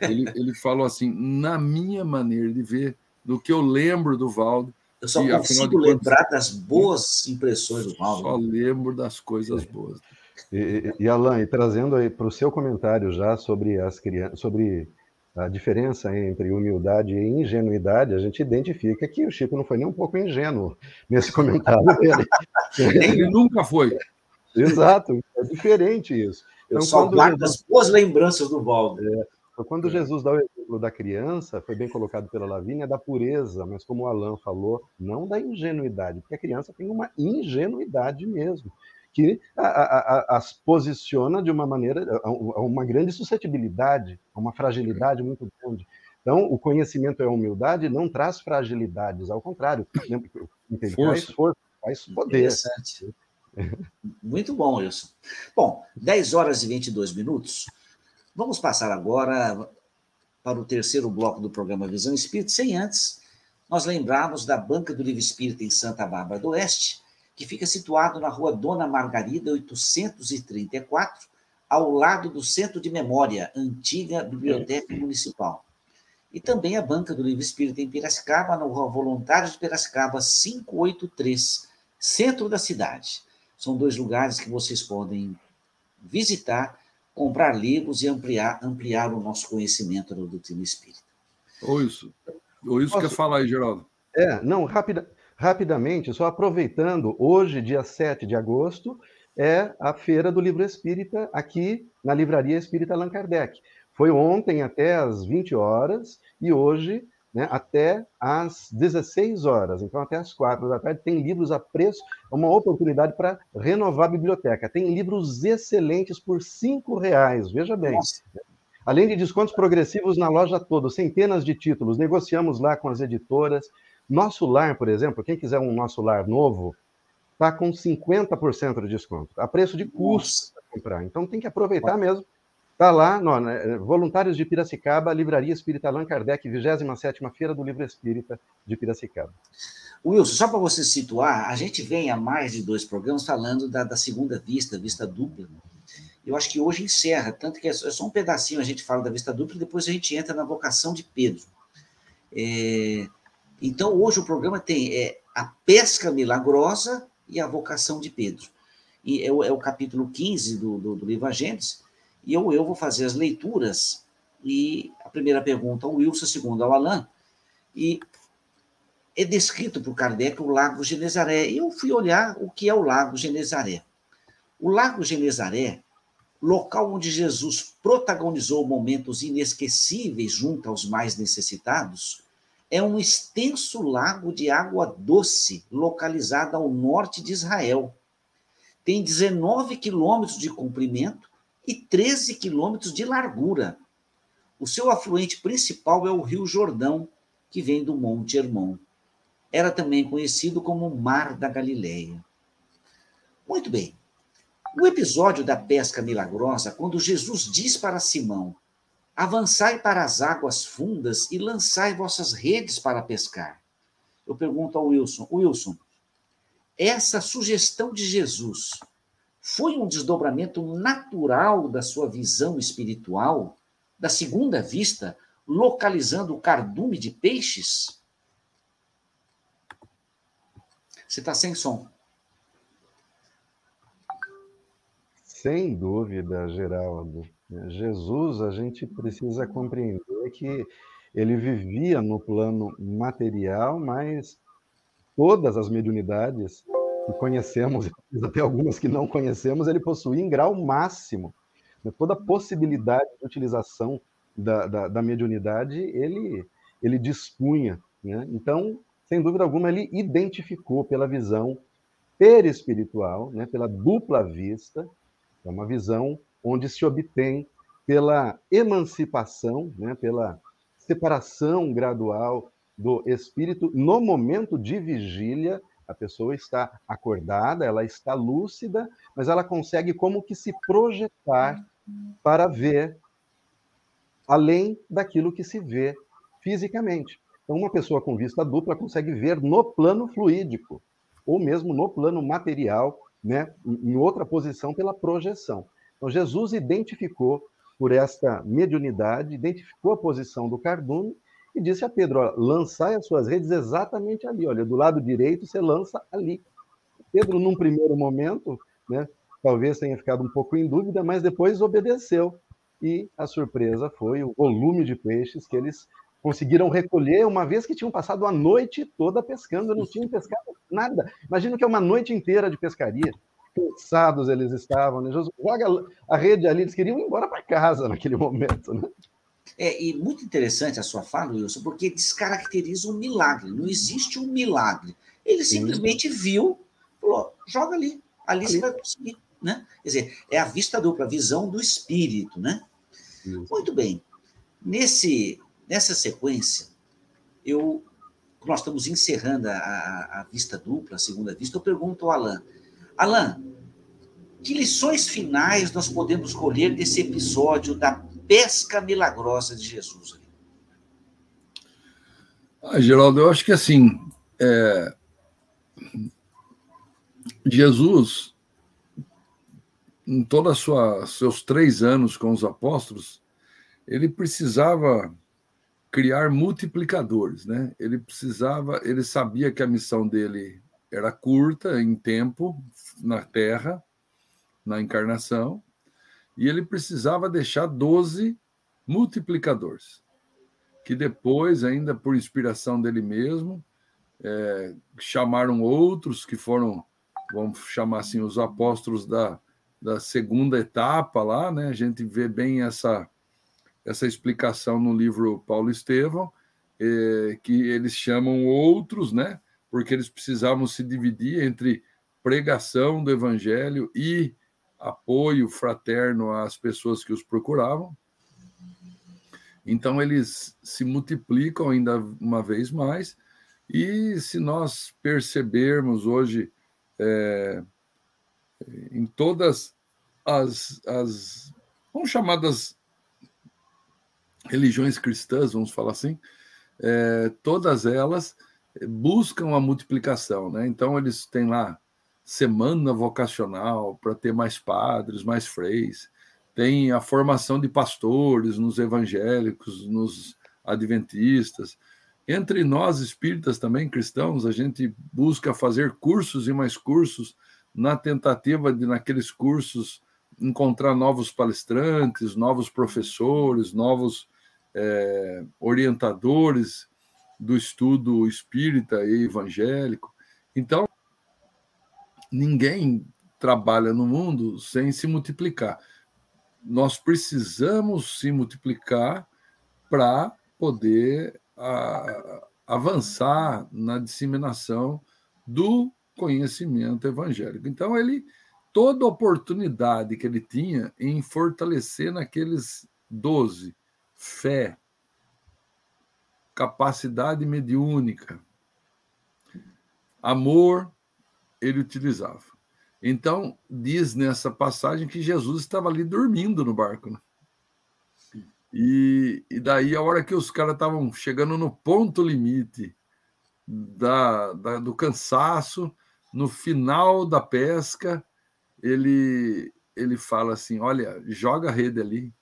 Ele, ele falou assim, na minha maneira de ver, do que eu lembro do Valdo. Eu só e, consigo lembrar das boas impressões do Valdo. Só lembro das coisas boas. E, e, Alan, e trazendo aí para o seu comentário já sobre as crianças, sobre a diferença entre humildade e ingenuidade, a gente identifica que o Chico não foi nem um pouco ingênuo nesse [LAUGHS] comentário dele. Ele nunca foi. Exato, é diferente isso. Eu então, só guardo as boas lembranças do Valdo. É, então, quando é. Jesus dá o exemplo da criança, foi bem colocado pela Lavínia, da pureza, mas como o Alan falou, não da ingenuidade, porque a criança tem uma ingenuidade mesmo que a, a, as posiciona de uma maneira, a uma grande suscetibilidade, a uma fragilidade muito grande. Então, o conhecimento a humildade não traz fragilidades, ao contrário, faz força, faz poder. Muito bom, Wilson. Bom, 10 horas e 22 minutos. Vamos passar agora para o terceiro bloco do programa Visão Espírita, sem antes nós lembrarmos da Banca do Livro Espírita em Santa Bárbara do Oeste, que fica situado na rua Dona Margarida, 834, ao lado do Centro de Memória, antiga Biblioteca Municipal. E também a Banca do Livro Espírita em Piracicaba, na rua Voluntários de Piracicaba, 583, centro da cidade. São dois lugares que vocês podem visitar, comprar livros e ampliar, ampliar o nosso conhecimento da doutrina espírita. Ou isso. Ou isso Posso... quer falar aí, Geraldo. É, não, rápida, Rapidamente, só aproveitando, hoje, dia 7 de agosto, é a Feira do Livro Espírita aqui na Livraria Espírita Allan Kardec. Foi ontem até às 20 horas e hoje né, até às 16 horas. Então, até às 4 da tarde, tem livros a preço, uma oportunidade para renovar a biblioteca. Tem livros excelentes por R$ reais, veja bem. Nossa. Além de descontos progressivos na loja toda, centenas de títulos. Negociamos lá com as editoras, nosso lar, por exemplo, quem quiser um nosso lar novo, está com 50% de desconto, a preço de custo para comprar. Então tem que aproveitar mesmo. Está lá, no, né, Voluntários de Piracicaba, Livraria Espírita Allan Kardec, 27ª Feira do Livro Espírita de Piracicaba. Wilson, só para você situar, a gente vem há mais de dois programas falando da, da segunda vista, vista dupla. Eu acho que hoje encerra, tanto que é só um pedacinho a gente fala da vista dupla, e depois a gente entra na vocação de Pedro. É, então, hoje o programa tem é, a pesca milagrosa e a vocação de Pedro. E é o, é o capítulo 15 do, do, do livro Agentes, e eu, eu vou fazer as leituras, e a primeira pergunta ao Wilson, a segunda ao Alain, e é descrito por Kardec o Lago Genezaré. E eu fui olhar o que é o Lago Genezaré. O Lago Genezaré, local onde Jesus protagonizou momentos inesquecíveis junto aos mais necessitados, é um extenso lago de água doce localizado ao norte de Israel. Tem 19 quilômetros de comprimento e 13 quilômetros de largura. O seu afluente principal é o Rio Jordão, que vem do Monte Hermon. Era também conhecido como Mar da Galileia. Muito bem. O episódio da pesca milagrosa, quando Jesus diz para Simão: Avançai para as águas fundas e lançai vossas redes para pescar. Eu pergunto ao Wilson: Wilson, essa sugestão de Jesus foi um desdobramento natural da sua visão espiritual, da segunda vista, localizando o cardume de peixes? Você está sem som. Sem dúvida, Geraldo. Jesus, a gente precisa compreender que ele vivia no plano material, mas todas as mediunidades que conhecemos, [LAUGHS] até algumas que não conhecemos, ele possuía em grau máximo. Né? Toda possibilidade de utilização da, da, da mediunidade, ele, ele dispunha. Né? Então, sem dúvida alguma, ele identificou pela visão perispiritual, né? pela dupla vista, é uma visão onde se obtém pela emancipação, né? pela separação gradual do espírito no momento de vigília, a pessoa está acordada, ela está lúcida, mas ela consegue como que se projetar para ver além daquilo que se vê fisicamente. Então, uma pessoa com vista dupla consegue ver no plano fluídico, ou mesmo no plano material, né, em outra posição pela projeção. Então, Jesus identificou por esta mediunidade, identificou a posição do cardume e disse a Pedro: ó, lançai as suas redes exatamente ali, olha, do lado direito você lança ali. Pedro, num primeiro momento, né, talvez tenha ficado um pouco em dúvida, mas depois obedeceu. E a surpresa foi o volume de peixes que eles conseguiram recolher, uma vez que tinham passado a noite toda pescando, não tinham pescado nada. Imagina que é uma noite inteira de pescaria. Cansados eles estavam, né? Joga a rede ali, eles queriam ir embora para casa naquele momento, né? É, e muito interessante a sua fala, Wilson, porque descaracteriza um milagre. Não existe um milagre. Ele simplesmente Sim. viu, falou: joga ali, ali, ali, você vai conseguir. Né? Quer dizer, é a vista dupla, a visão do espírito. Né? Muito bem. Nesse, nessa sequência, eu, nós estamos encerrando a, a, a vista dupla, a segunda vista, eu pergunto ao Alain: Alain, que lições finais nós podemos colher desse episódio da pesca milagrosa de Jesus. Ah, Geraldo, eu acho que assim, é... Jesus, em todos os seus três anos com os apóstolos, ele precisava criar multiplicadores, né? Ele precisava, ele sabia que a missão dele era curta em tempo na Terra, na encarnação, e ele precisava deixar 12 multiplicadores, que depois, ainda por inspiração dele mesmo, é, chamaram outros que foram, vamos chamar assim, os apóstolos da, da segunda etapa lá, né? A gente vê bem essa, essa explicação no livro Paulo Estevão, é, que eles chamam outros, né? Porque eles precisavam se dividir entre pregação do evangelho e apoio fraterno às pessoas que os procuravam. Então, eles se multiplicam ainda uma vez mais, e se nós percebermos hoje, é, em todas as, as, vamos chamar das religiões cristãs, vamos falar assim, é, todas elas buscam a multiplicação, né? Então, eles têm lá semana vocacional para ter mais padres, mais freis. Tem a formação de pastores nos evangélicos, nos adventistas. Entre nós espíritas também, cristãos, a gente busca fazer cursos e mais cursos na tentativa de, naqueles cursos, encontrar novos palestrantes, novos professores, novos é, orientadores do estudo espírita e evangélico. Então, ninguém trabalha no mundo sem se multiplicar. Nós precisamos se multiplicar para poder a, avançar na disseminação do conhecimento evangélico. Então, ele toda oportunidade que ele tinha em fortalecer naqueles doze fé, capacidade mediúnica, amor ele utilizava. Então, diz nessa passagem que Jesus estava ali dormindo no barco. Né? E, e daí, a hora que os caras estavam chegando no ponto limite da, da, do cansaço, no final da pesca, ele, ele fala assim: Olha, joga a rede ali.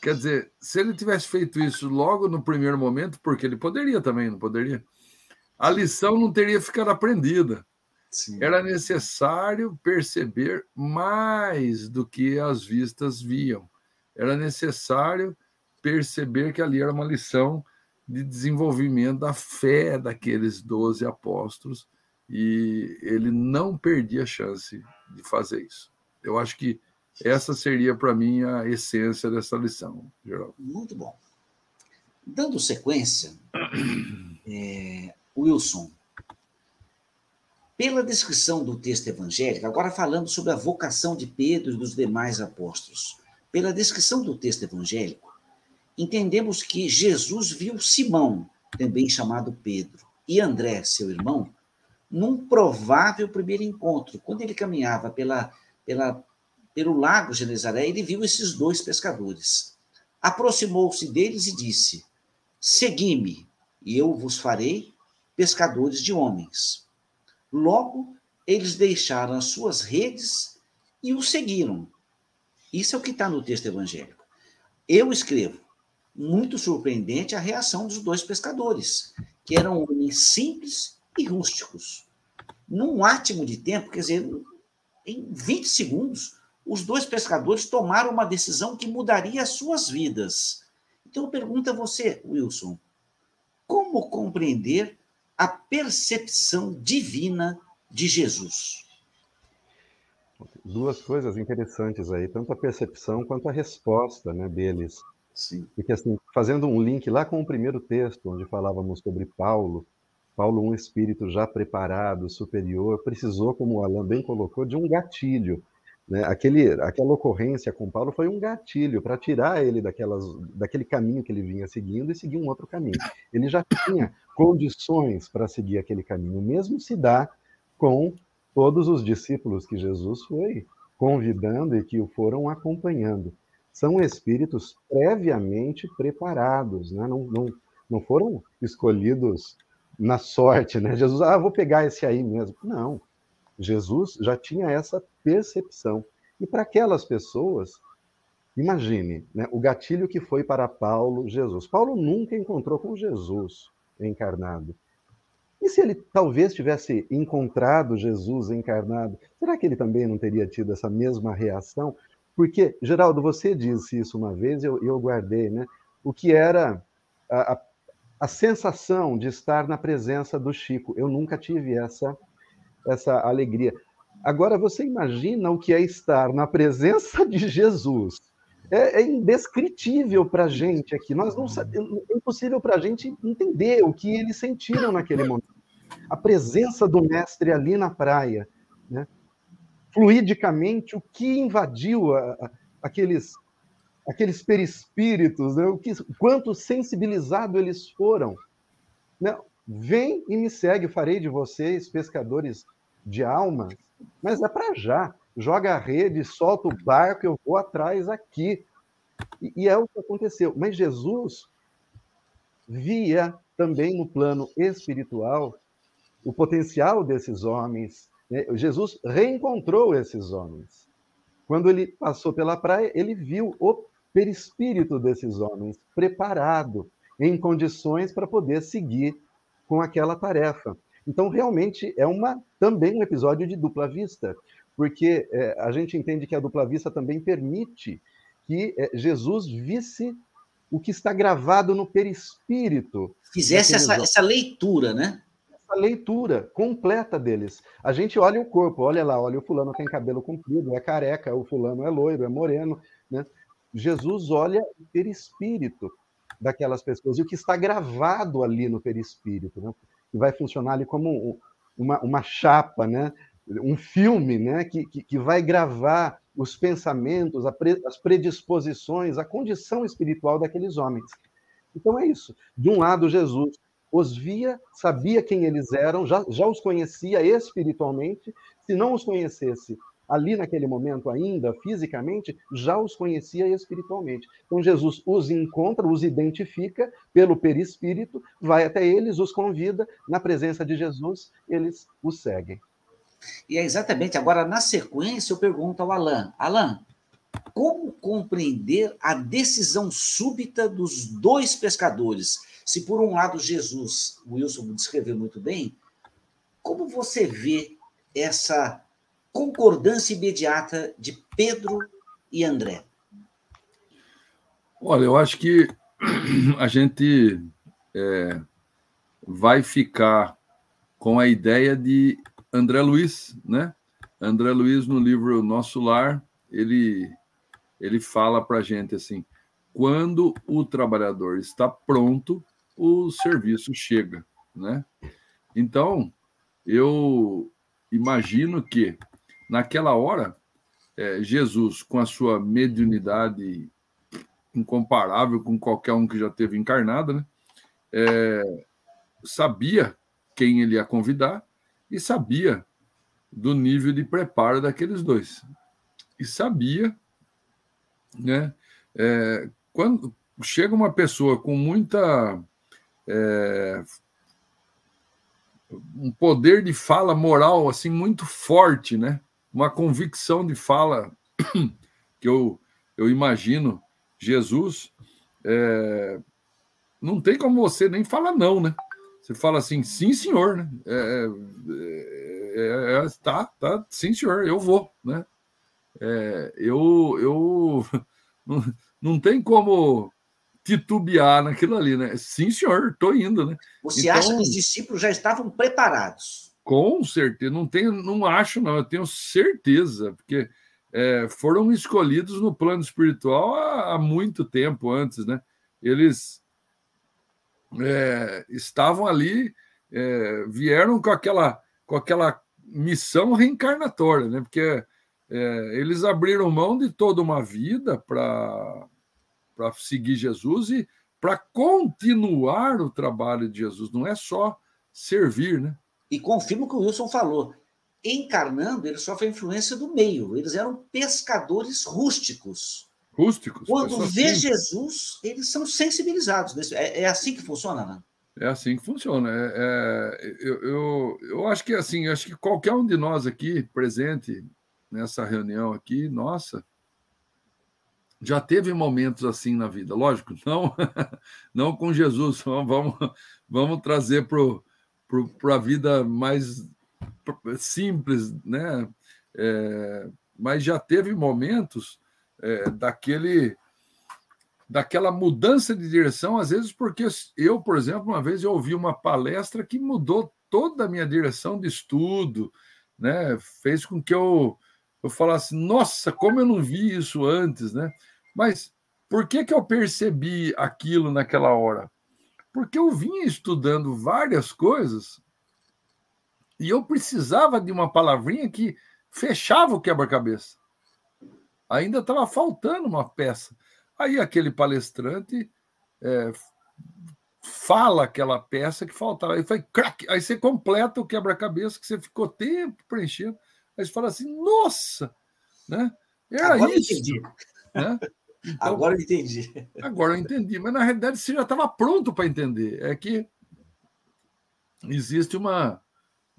Quer dizer, se ele tivesse feito isso logo no primeiro momento, porque ele poderia também, não poderia? A lição não teria ficado aprendida. Sim. Era necessário perceber mais do que as vistas viam. Era necessário perceber que ali era uma lição de desenvolvimento da fé daqueles doze apóstolos e ele não perdia a chance de fazer isso. Eu acho que essa seria para mim a essência dessa lição, Geraldo. Muito bom. Dando sequência, [CLEARS THROAT] é, Wilson, pela descrição do texto evangélico, agora falando sobre a vocação de Pedro e dos demais apóstolos, pela descrição do texto evangélico, entendemos que Jesus viu Simão, também chamado Pedro, e André, seu irmão, num provável primeiro encontro. Quando ele caminhava pela, pela, pelo lago Genezaré, ele viu esses dois pescadores. Aproximou-se deles e disse: Segui-me, e eu vos farei pescadores de homens. Logo, eles deixaram as suas redes e o seguiram. Isso é o que está no texto evangélico. Eu escrevo. Muito surpreendente a reação dos dois pescadores, que eram homens simples e rústicos. Num átimo de tempo, quer dizer, em 20 segundos, os dois pescadores tomaram uma decisão que mudaria as suas vidas. Então, eu pergunto a você, Wilson, como compreender a percepção divina de Jesus? Duas coisas interessantes aí, tanto a percepção quanto a resposta né, deles. Sim. Porque, assim, fazendo um link lá com o primeiro texto, onde falávamos sobre Paulo, Paulo, um espírito já preparado, superior, precisou, como o Alan bem colocou, de um gatilho né? Aquele, aquela ocorrência com Paulo foi um gatilho para tirar ele daquelas, daquele caminho que ele vinha seguindo e seguir um outro caminho. Ele já tinha condições para seguir aquele caminho, mesmo se dá com todos os discípulos que Jesus foi convidando e que o foram acompanhando. São espíritos previamente preparados, né? não, não, não foram escolhidos na sorte, né? Jesus, ah, vou pegar esse aí mesmo. Não. Jesus já tinha essa percepção. E para aquelas pessoas, imagine né, o gatilho que foi para Paulo Jesus. Paulo nunca encontrou com Jesus encarnado. E se ele talvez tivesse encontrado Jesus encarnado, será que ele também não teria tido essa mesma reação? Porque, Geraldo, você disse isso uma vez e eu, eu guardei, né? O que era a, a, a sensação de estar na presença do Chico. Eu nunca tive essa essa alegria. Agora, você imagina o que é estar na presença de Jesus. É, é indescritível para a gente aqui. Nós não é impossível para a gente entender o que eles sentiram naquele momento. A presença do mestre ali na praia, né? fluidicamente, o que invadiu a, a, aqueles aqueles perispíritos, né? o que, quanto sensibilizado eles foram. Né? Vem e me segue, farei de vocês pescadores de almas, mas é para já. Joga a rede, solta o barco, eu vou atrás aqui. E, e é o que aconteceu. Mas Jesus via também no plano espiritual o potencial desses homens. Né? Jesus reencontrou esses homens. Quando ele passou pela praia, ele viu o perispírito desses homens preparado, em condições para poder seguir com aquela tarefa. Então, realmente, é uma também um episódio de dupla vista, porque é, a gente entende que a dupla vista também permite que é, Jesus visse o que está gravado no perispírito. Fizesse essa, essa leitura, né? Essa leitura completa deles. A gente olha o corpo, olha lá, olha o fulano tem cabelo comprido, é careca, o fulano é loiro, é moreno, né? Jesus olha o perispírito daquelas pessoas e o que está gravado ali no perispírito, né? Que vai funcionar ali como uma, uma chapa, né? um filme né? que, que, que vai gravar os pensamentos, as predisposições, a condição espiritual daqueles homens. Então é isso. De um lado, Jesus os via, sabia quem eles eram, já, já os conhecia espiritualmente. Se não os conhecesse, ali naquele momento ainda, fisicamente, já os conhecia espiritualmente. Então Jesus os encontra, os identifica pelo perispírito, vai até eles, os convida, na presença de Jesus, eles os seguem. E é exatamente, agora na sequência eu pergunto ao Alain, Alain, como compreender a decisão súbita dos dois pescadores? Se por um lado Jesus, o Wilson descreveu muito bem, como você vê essa concordância imediata de Pedro e André? Olha, eu acho que a gente é, vai ficar com a ideia de André Luiz, né? André Luiz, no livro Nosso Lar, ele, ele fala para a gente assim: quando o trabalhador está pronto, o serviço chega, né? Então, eu imagino que naquela hora é, Jesus, com a sua mediunidade incomparável com qualquer um que já teve encarnado, né? É, sabia quem ele ia convidar e sabia do nível de preparo daqueles dois. E sabia, né? É, quando chega uma pessoa com muita. É, um poder de fala moral assim muito forte, né? Uma convicção de fala [CLEARS THROAT] que eu, eu imagino Jesus é, não tem como você nem falar não, né? Você fala assim, sim, senhor, né? É, é, é, é tá, tá, sim, senhor, eu vou, né? É, eu, eu [LAUGHS] não, não tem como titubear naquilo ali, né? Sim, senhor, estou indo, né? Você então, acha que os discípulos já estavam preparados? Com certeza, não tenho, não acho, não, eu tenho certeza, porque é, foram escolhidos no plano espiritual há, há muito tempo antes, né? Eles é, estavam ali, é, vieram com aquela, com aquela missão reencarnatória, né? Porque é, eles abriram mão de toda uma vida para seguir Jesus e para continuar o trabalho de Jesus, não é só servir, né? E confirmo o que o Wilson falou. Encarnando, ele sofre a influência do meio. Eles eram pescadores rústicos rústicos. Quando vê Jesus, eles são sensibilizados. É, é assim que funciona, né? É assim que funciona. É, é, eu, eu, eu acho que assim, acho que qualquer um de nós aqui presente nessa reunião aqui, nossa, já teve momentos assim na vida. Lógico, não, [LAUGHS] não com Jesus. Vamos, vamos trazer para a vida mais simples, né? É, mas já teve momentos é, daquele daquela mudança de direção, às vezes porque eu, por exemplo, uma vez eu ouvi uma palestra que mudou toda a minha direção de estudo, né? Fez com que eu eu falasse, nossa, como eu não vi isso antes, né? Mas por que que eu percebi aquilo naquela hora? Porque eu vinha estudando várias coisas e eu precisava de uma palavrinha que fechava o quebra-cabeça ainda estava faltando uma peça. Aí aquele palestrante é, fala aquela peça que faltava. Aí, foi, crack, aí você completa o quebra-cabeça que você ficou tempo preenchendo. Aí você fala assim, nossa! Né? Era agora isso. Né? [LAUGHS] Então, agora eu entendi. [LAUGHS] Agora eu entendi. Mas na realidade você já estava pronto para entender. É que existe uma,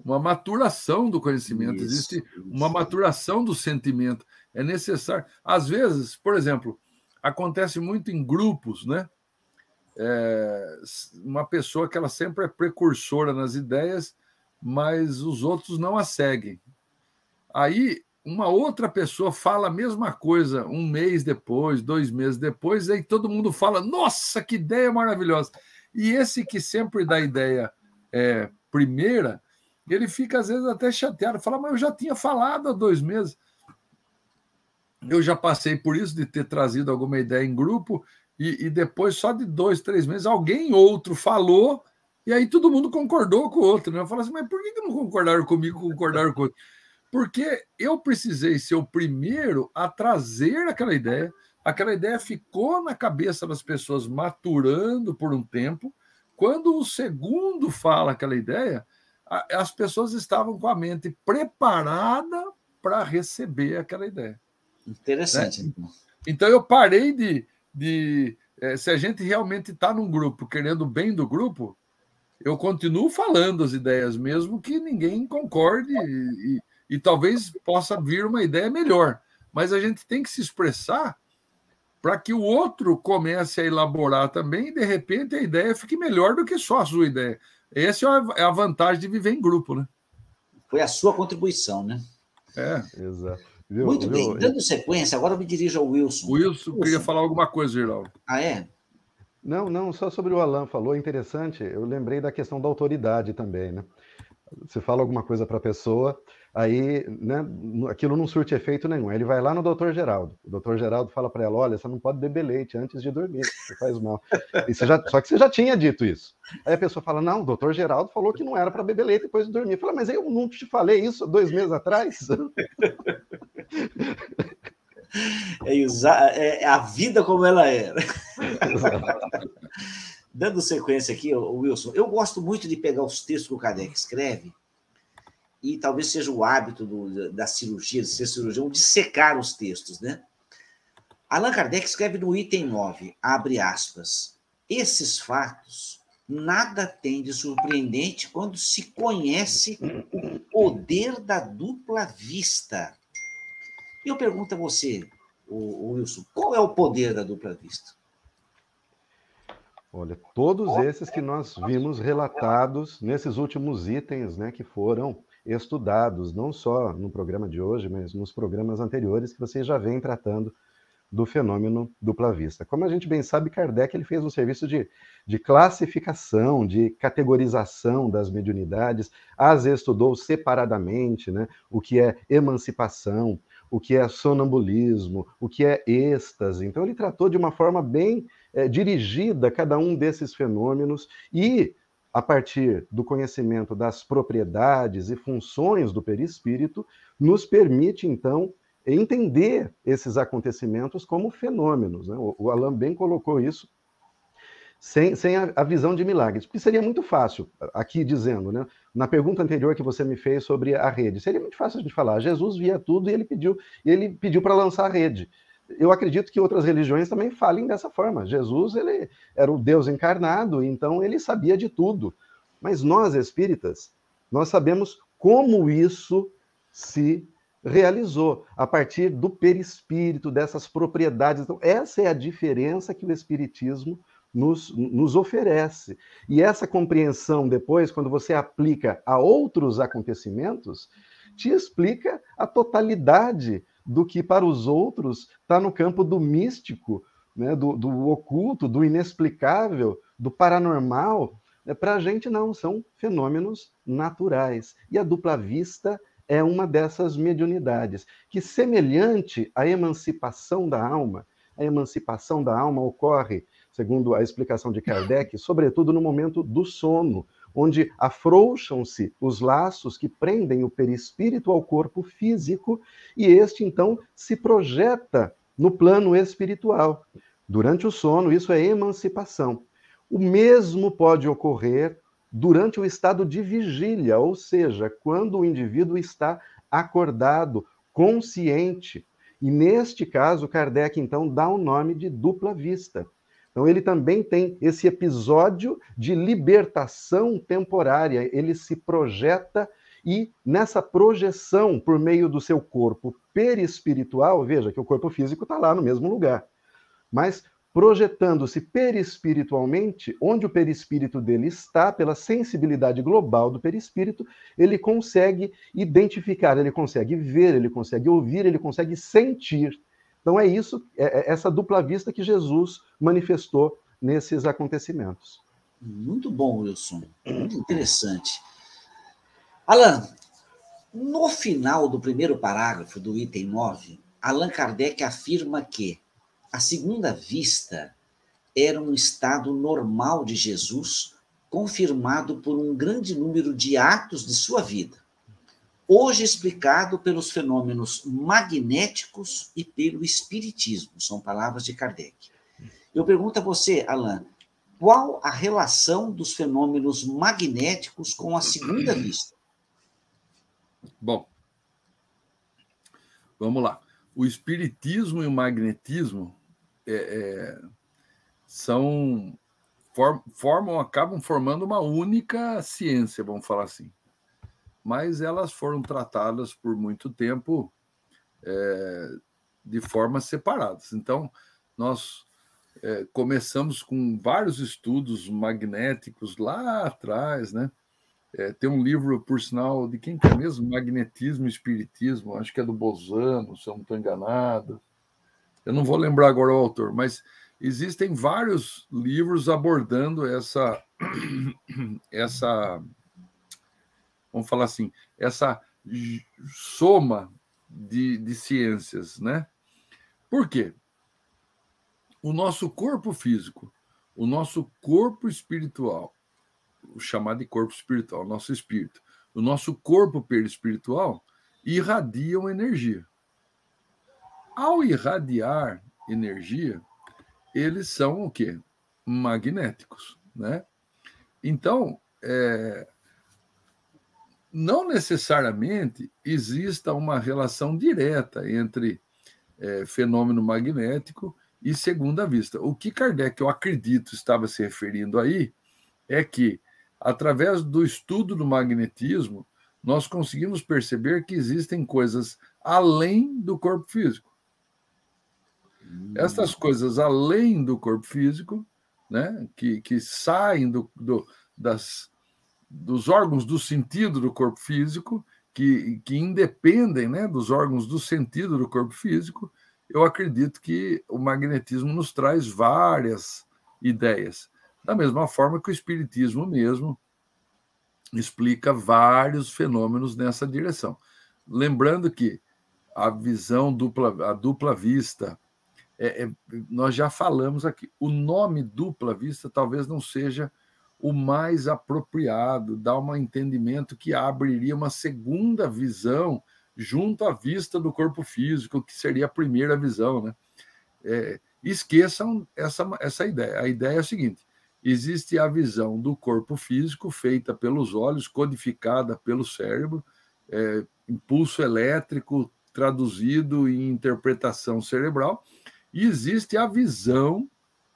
uma maturação do conhecimento, isso, existe isso. uma maturação do sentimento. É necessário. Às vezes, por exemplo, acontece muito em grupos, né? É, uma pessoa que ela sempre é precursora nas ideias, mas os outros não a seguem. Aí uma outra pessoa fala a mesma coisa um mês depois, dois meses depois, aí todo mundo fala: Nossa, que ideia maravilhosa! E esse que sempre dá ideia é, primeira, ele fica às vezes até chateado, fala: Mas eu já tinha falado há dois meses. Eu já passei por isso de ter trazido alguma ideia em grupo e, e, depois, só de dois, três meses, alguém outro falou e aí todo mundo concordou com o outro. Né? Eu falo assim, mas por que, não concordaram comigo, concordaram com o outro? Porque eu precisei ser o primeiro a trazer aquela ideia. Aquela ideia ficou na cabeça das pessoas maturando por um tempo. Quando o segundo fala aquela ideia, as pessoas estavam com a mente preparada para receber aquela ideia. Interessante. Né? Então eu parei de. de é, se a gente realmente está num grupo querendo o bem do grupo, eu continuo falando as ideias, mesmo que ninguém concorde e, e, talvez possa vir uma ideia melhor. Mas a gente tem que se expressar para que o outro comece a elaborar também e, de repente, a ideia fique melhor do que só a sua ideia. Essa é a vantagem de viver em grupo, né? Foi a sua contribuição, né? É. Exato. Viu, Muito viu? bem, dando sequência, agora eu me dirijo ao Wilson. O Wilson, Wilson. queria falar alguma coisa, Geraldo. Ah, é? Não, não, só sobre o Alan falou, interessante, eu lembrei da questão da autoridade também, né? Você fala alguma coisa para a pessoa, aí né, aquilo não surte efeito nenhum. Aí ele vai lá no doutor Geraldo. O doutor Geraldo fala para ela: olha, você não pode beber leite antes de dormir, você faz mal. Já, só que você já tinha dito isso. Aí a pessoa fala: não, o doutor Geraldo falou que não era para beber leite depois de dormir. Fala, mas eu não te falei isso dois meses atrás? [LAUGHS] É, usar, é a vida como ela era. Dando sequência aqui, Wilson, eu gosto muito de pegar os textos que o Kardec escreve, e talvez seja o hábito do, da cirurgia, de ser cirurgião, de secar os textos, né? Allan Kardec escreve no item 9, abre aspas, esses fatos nada tem de surpreendente quando se conhece o poder da dupla vista. Eu pergunto a você, Wilson, qual é o poder da dupla vista? Olha, todos esses que nós vimos relatados nesses últimos itens, né, que foram estudados, não só no programa de hoje, mas nos programas anteriores que vocês já vêm tratando do fenômeno dupla vista. Como a gente bem sabe, Kardec ele fez um serviço de, de classificação, de categorização das mediunidades, as estudou separadamente, né, o que é emancipação, o que é sonambulismo, o que é êxtase. Então, ele tratou de uma forma bem é, dirigida cada um desses fenômenos e, a partir do conhecimento das propriedades e funções do perispírito, nos permite, então, entender esses acontecimentos como fenômenos. Né? O, o Alain bem colocou isso sem, sem a, a, visão de milagres. Porque seria muito fácil, aqui dizendo, né? na pergunta anterior que você me fez sobre a rede, seria muito fácil de falar. Jesus via tudo e ele pediu, ele pediu para lançar a rede. Eu acredito que outras religiões também falem dessa forma. Jesus ele era o Deus encarnado, então ele sabia de tudo. Mas nós espíritas, nós sabemos como isso se realizou a partir do perispírito, dessas propriedades. Então, essa é a diferença que o espiritismo nos, nos oferece. E essa compreensão, depois, quando você aplica a outros acontecimentos, te explica a totalidade do que para os outros está no campo do místico, né, do, do oculto, do inexplicável, do paranormal. É, para a gente, não, são fenômenos naturais. E a dupla vista é uma dessas mediunidades, que, semelhante à emancipação da alma, a emancipação da alma ocorre segundo a explicação de Kardec, sobretudo no momento do sono, onde afrouxam-se os laços que prendem o perispírito ao corpo físico e este então se projeta no plano espiritual. Durante o sono, isso é emancipação. O mesmo pode ocorrer durante o estado de vigília, ou seja, quando o indivíduo está acordado, consciente. E neste caso, Kardec então dá o nome de dupla vista. Então, ele também tem esse episódio de libertação temporária. Ele se projeta e, nessa projeção, por meio do seu corpo perispiritual, veja que o corpo físico está lá no mesmo lugar, mas projetando-se perispiritualmente, onde o perispírito dele está, pela sensibilidade global do perispírito, ele consegue identificar, ele consegue ver, ele consegue ouvir, ele consegue sentir então é isso, é, é essa dupla vista que Jesus manifestou nesses acontecimentos. Muito bom, Wilson. Muito interessante. Alan, no final do primeiro parágrafo do item 9, Allan Kardec afirma que a segunda vista era um estado normal de Jesus, confirmado por um grande número de atos de sua vida hoje explicado pelos fenômenos magnéticos e pelo espiritismo, são palavras de Kardec. Eu pergunto a você, Alain, qual a relação dos fenômenos magnéticos com a segunda [CLEARS THROAT] vista? Bom, vamos lá. O espiritismo e o magnetismo é, é, são formam, acabam formando uma única ciência, vamos falar assim mas elas foram tratadas por muito tempo é, de formas separadas. Então, nós é, começamos com vários estudos magnéticos lá atrás, né? É, tem um livro, por sinal, de quem que é mesmo? Magnetismo e Espiritismo, acho que é do Bozano, se eu não estou enganado. Eu não vou lembrar agora o autor, mas existem vários livros abordando essa, [CLEARS THROAT] essa, vamos falar assim, essa soma de, de ciências, né? Por quê? O nosso corpo físico, o nosso corpo espiritual o chamado de corpo espiritual, o nosso espírito. O nosso corpo perispiritual irradiam energia. Ao irradiar energia, eles são o quê? Magnéticos, né? Então, é, não necessariamente exista uma relação direta entre é, fenômeno magnético e segunda vista. O que Kardec, eu acredito, estava se referindo aí é que através do estudo do magnetismo, nós conseguimos perceber que existem coisas além do corpo físico. Hum. Essas coisas além do corpo físico, né, que, que saem do, do, das, dos órgãos do sentido do corpo físico, que, que independem né, dos órgãos do sentido do corpo físico, eu acredito que o magnetismo nos traz várias ideias. Da mesma forma que o Espiritismo mesmo explica vários fenômenos nessa direção. Lembrando que a visão dupla, a dupla vista, é, é, nós já falamos aqui, o nome dupla vista talvez não seja o mais apropriado, dá um entendimento que abriria uma segunda visão junto à vista do corpo físico, que seria a primeira visão, né? É, esqueçam essa, essa ideia. A ideia é a seguinte: existe a visão do corpo físico, feita pelos olhos, codificada pelo cérebro, é, impulso elétrico traduzido em interpretação cerebral, e existe a visão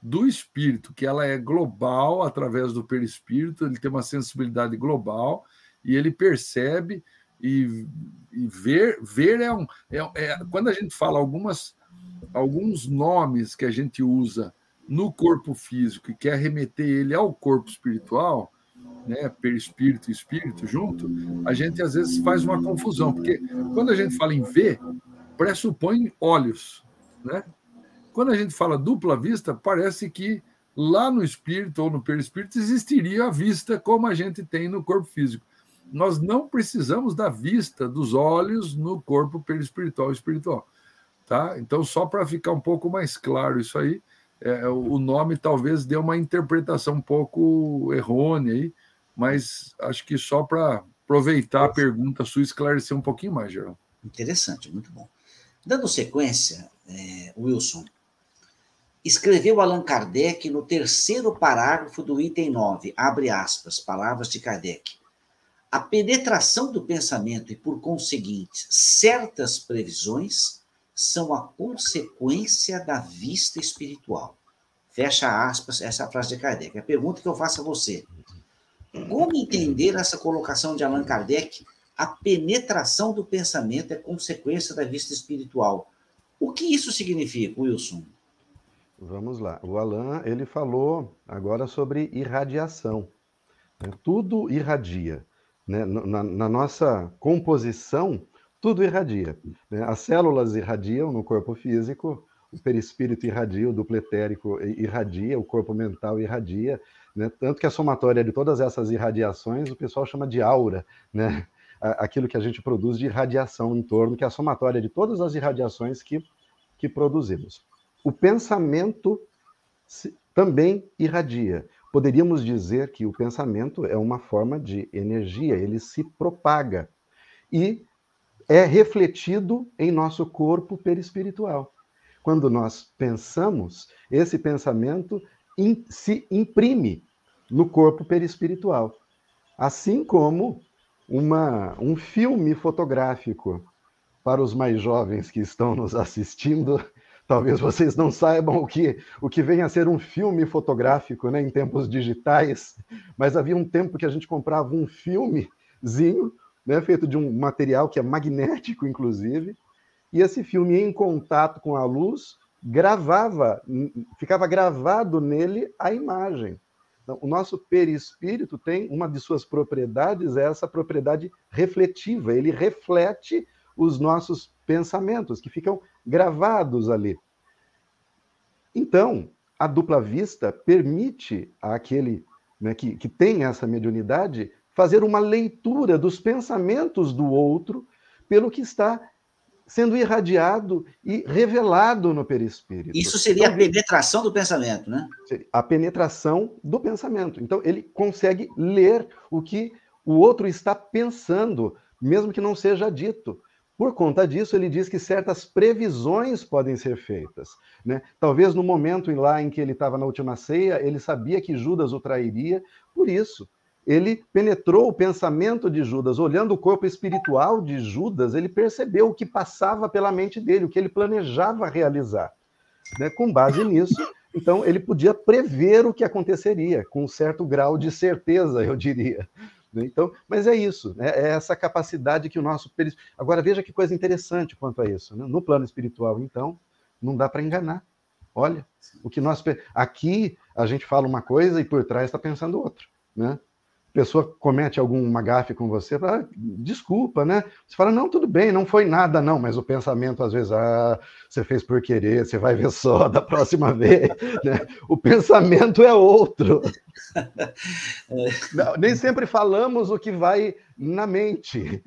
do espírito, que ela é global através do perispírito, ele tem uma sensibilidade global e ele percebe e, e ver, ver é um é, é, quando a gente fala algumas alguns nomes que a gente usa no corpo físico e quer remeter ele ao corpo espiritual, né, perispírito e espírito junto, a gente às vezes faz uma confusão, porque quando a gente fala em ver, pressupõe olhos, né? Quando a gente fala dupla vista, parece que lá no espírito ou no perispírito existiria a vista como a gente tem no corpo físico. Nós não precisamos da vista dos olhos no corpo perispiritual e espiritual, tá? Então só para ficar um pouco mais claro isso aí, é, o nome talvez dê uma interpretação um pouco errônea aí, mas acho que só para aproveitar a pergunta sua esclarecer um pouquinho mais, Geraldo. Interessante, muito bom. Dando sequência, é, Wilson, escreveu Allan Kardec no terceiro parágrafo do item 9, abre aspas, palavras de Kardec. A penetração do pensamento e, por conseguinte, certas previsões são a consequência da vista espiritual. Fecha aspas, essa é frase de Kardec. A pergunta que eu faço a você: como entender essa colocação de Allan Kardec? A penetração do pensamento é consequência da vista espiritual. O que isso significa, Wilson? Vamos lá. O Allan ele falou agora sobre irradiação. Né? Tudo irradia. Né? Na, na nossa composição, tudo irradia. Né? As células irradiam no corpo físico, o perispírito irradia, o duplo etérico irradia, o corpo mental irradia, né? tanto que a somatória de todas essas irradiações o pessoal chama de aura, né? aquilo que a gente produz de irradiação em torno, que é a somatória de todas as irradiações que, que produzimos. O pensamento também irradia. Poderíamos dizer que o pensamento é uma forma de energia, ele se propaga. E é refletido em nosso corpo perispiritual. Quando nós pensamos, esse pensamento se imprime no corpo perispiritual. Assim como uma, um filme fotográfico. Para os mais jovens que estão nos assistindo, talvez vocês não saibam o que, o que vem a ser um filme fotográfico né, em tempos digitais, mas havia um tempo que a gente comprava um filmezinho né, feito de um material que é magnético, inclusive, e esse filme, em contato com a luz, gravava, ficava gravado nele a imagem. Então, o nosso perispírito tem uma de suas propriedades, é essa propriedade refletiva. Ele reflete os nossos pensamentos, que ficam gravados ali. Então, a dupla vista permite àquele né, que, que tem essa mediunidade fazer uma leitura dos pensamentos do outro pelo que está sendo irradiado e revelado no perispírito. Isso seria então, a penetração do pensamento, né? A penetração do pensamento. Então, ele consegue ler o que o outro está pensando, mesmo que não seja dito. Por conta disso, ele diz que certas previsões podem ser feitas. Né? Talvez no momento lá em que ele estava na última ceia, ele sabia que Judas o trairia, por isso, ele penetrou o pensamento de Judas, olhando o corpo espiritual de Judas, ele percebeu o que passava pela mente dele, o que ele planejava realizar. Né? Com base nisso, então ele podia prever o que aconteceria, com um certo grau de certeza, eu diria. Né? Então, mas é isso, né? é essa capacidade que o nosso. Agora, veja que coisa interessante quanto a isso. Né? No plano espiritual, então, não dá para enganar. Olha, o que nós. Aqui a gente fala uma coisa e por trás está pensando outra. Né? Pessoa comete alguma gafe com você, fala, ah, desculpa, né? Você fala, não, tudo bem, não foi nada, não, mas o pensamento, às vezes, ah, você fez por querer, você vai ver só da próxima [LAUGHS] vez, né? O pensamento é outro. [LAUGHS] não, nem sempre falamos o que vai na mente.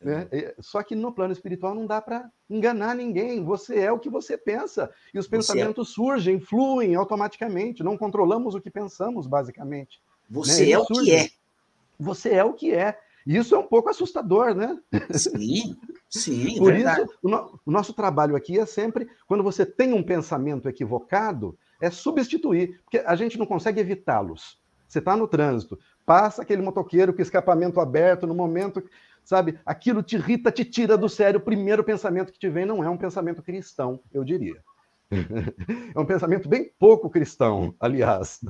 Né? Só que no plano espiritual não dá para enganar ninguém. Você é o que você pensa. E os é pensamentos é... surgem, fluem automaticamente. Não controlamos o que pensamos, basicamente. Você né? é o que é você é o que é. Isso é um pouco assustador, né? Sim, sim. [LAUGHS] Por verdade. isso, o, no, o, nosso trabalho aqui é sempre, quando você tem um pensamento equivocado, é substituir, porque a gente não consegue evitá-los. Você está no trânsito, passa aquele motoqueiro com escapamento aberto, no momento, sabe, aquilo te irrita, te tira do sério. O primeiro pensamento que te vem não é um pensamento cristão, eu diria. [LAUGHS] É um pensamento bem pouco cristão, aliás.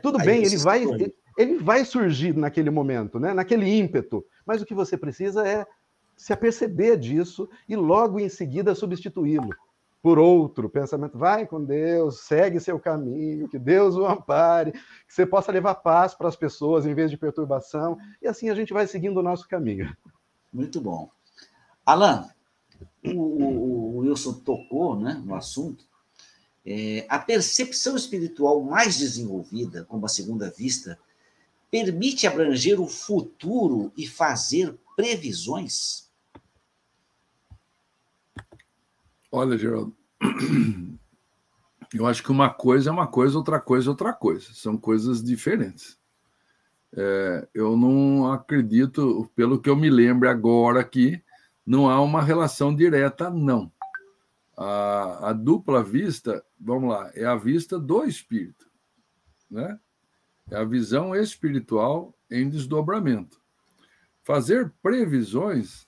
Tudo bem, ele vai, ele vai surgir naquele momento, né? naquele ímpeto. Mas o que você precisa é se aperceber disso e logo em seguida substituí-lo por outro pensamento. Vai com Deus, segue seu caminho, que Deus o ampare, que você possa levar paz para as pessoas em vez de perturbação. E assim a gente vai seguindo o nosso caminho. Muito bom. Alan, o, o, o Wilson tocou né, no assunto. É, a percepção espiritual mais desenvolvida, como a segunda vista, permite abranger o futuro e fazer previsões? Olha, Geraldo, [CLEARS THROAT] eu acho que uma coisa é uma coisa, outra coisa é outra coisa. São coisas diferentes. É, eu não acredito, pelo que eu me lembro agora aqui, não há uma relação direta, não. A, a dupla vista, vamos lá, é a vista do espírito, né? É a visão espiritual em desdobramento. Fazer previsões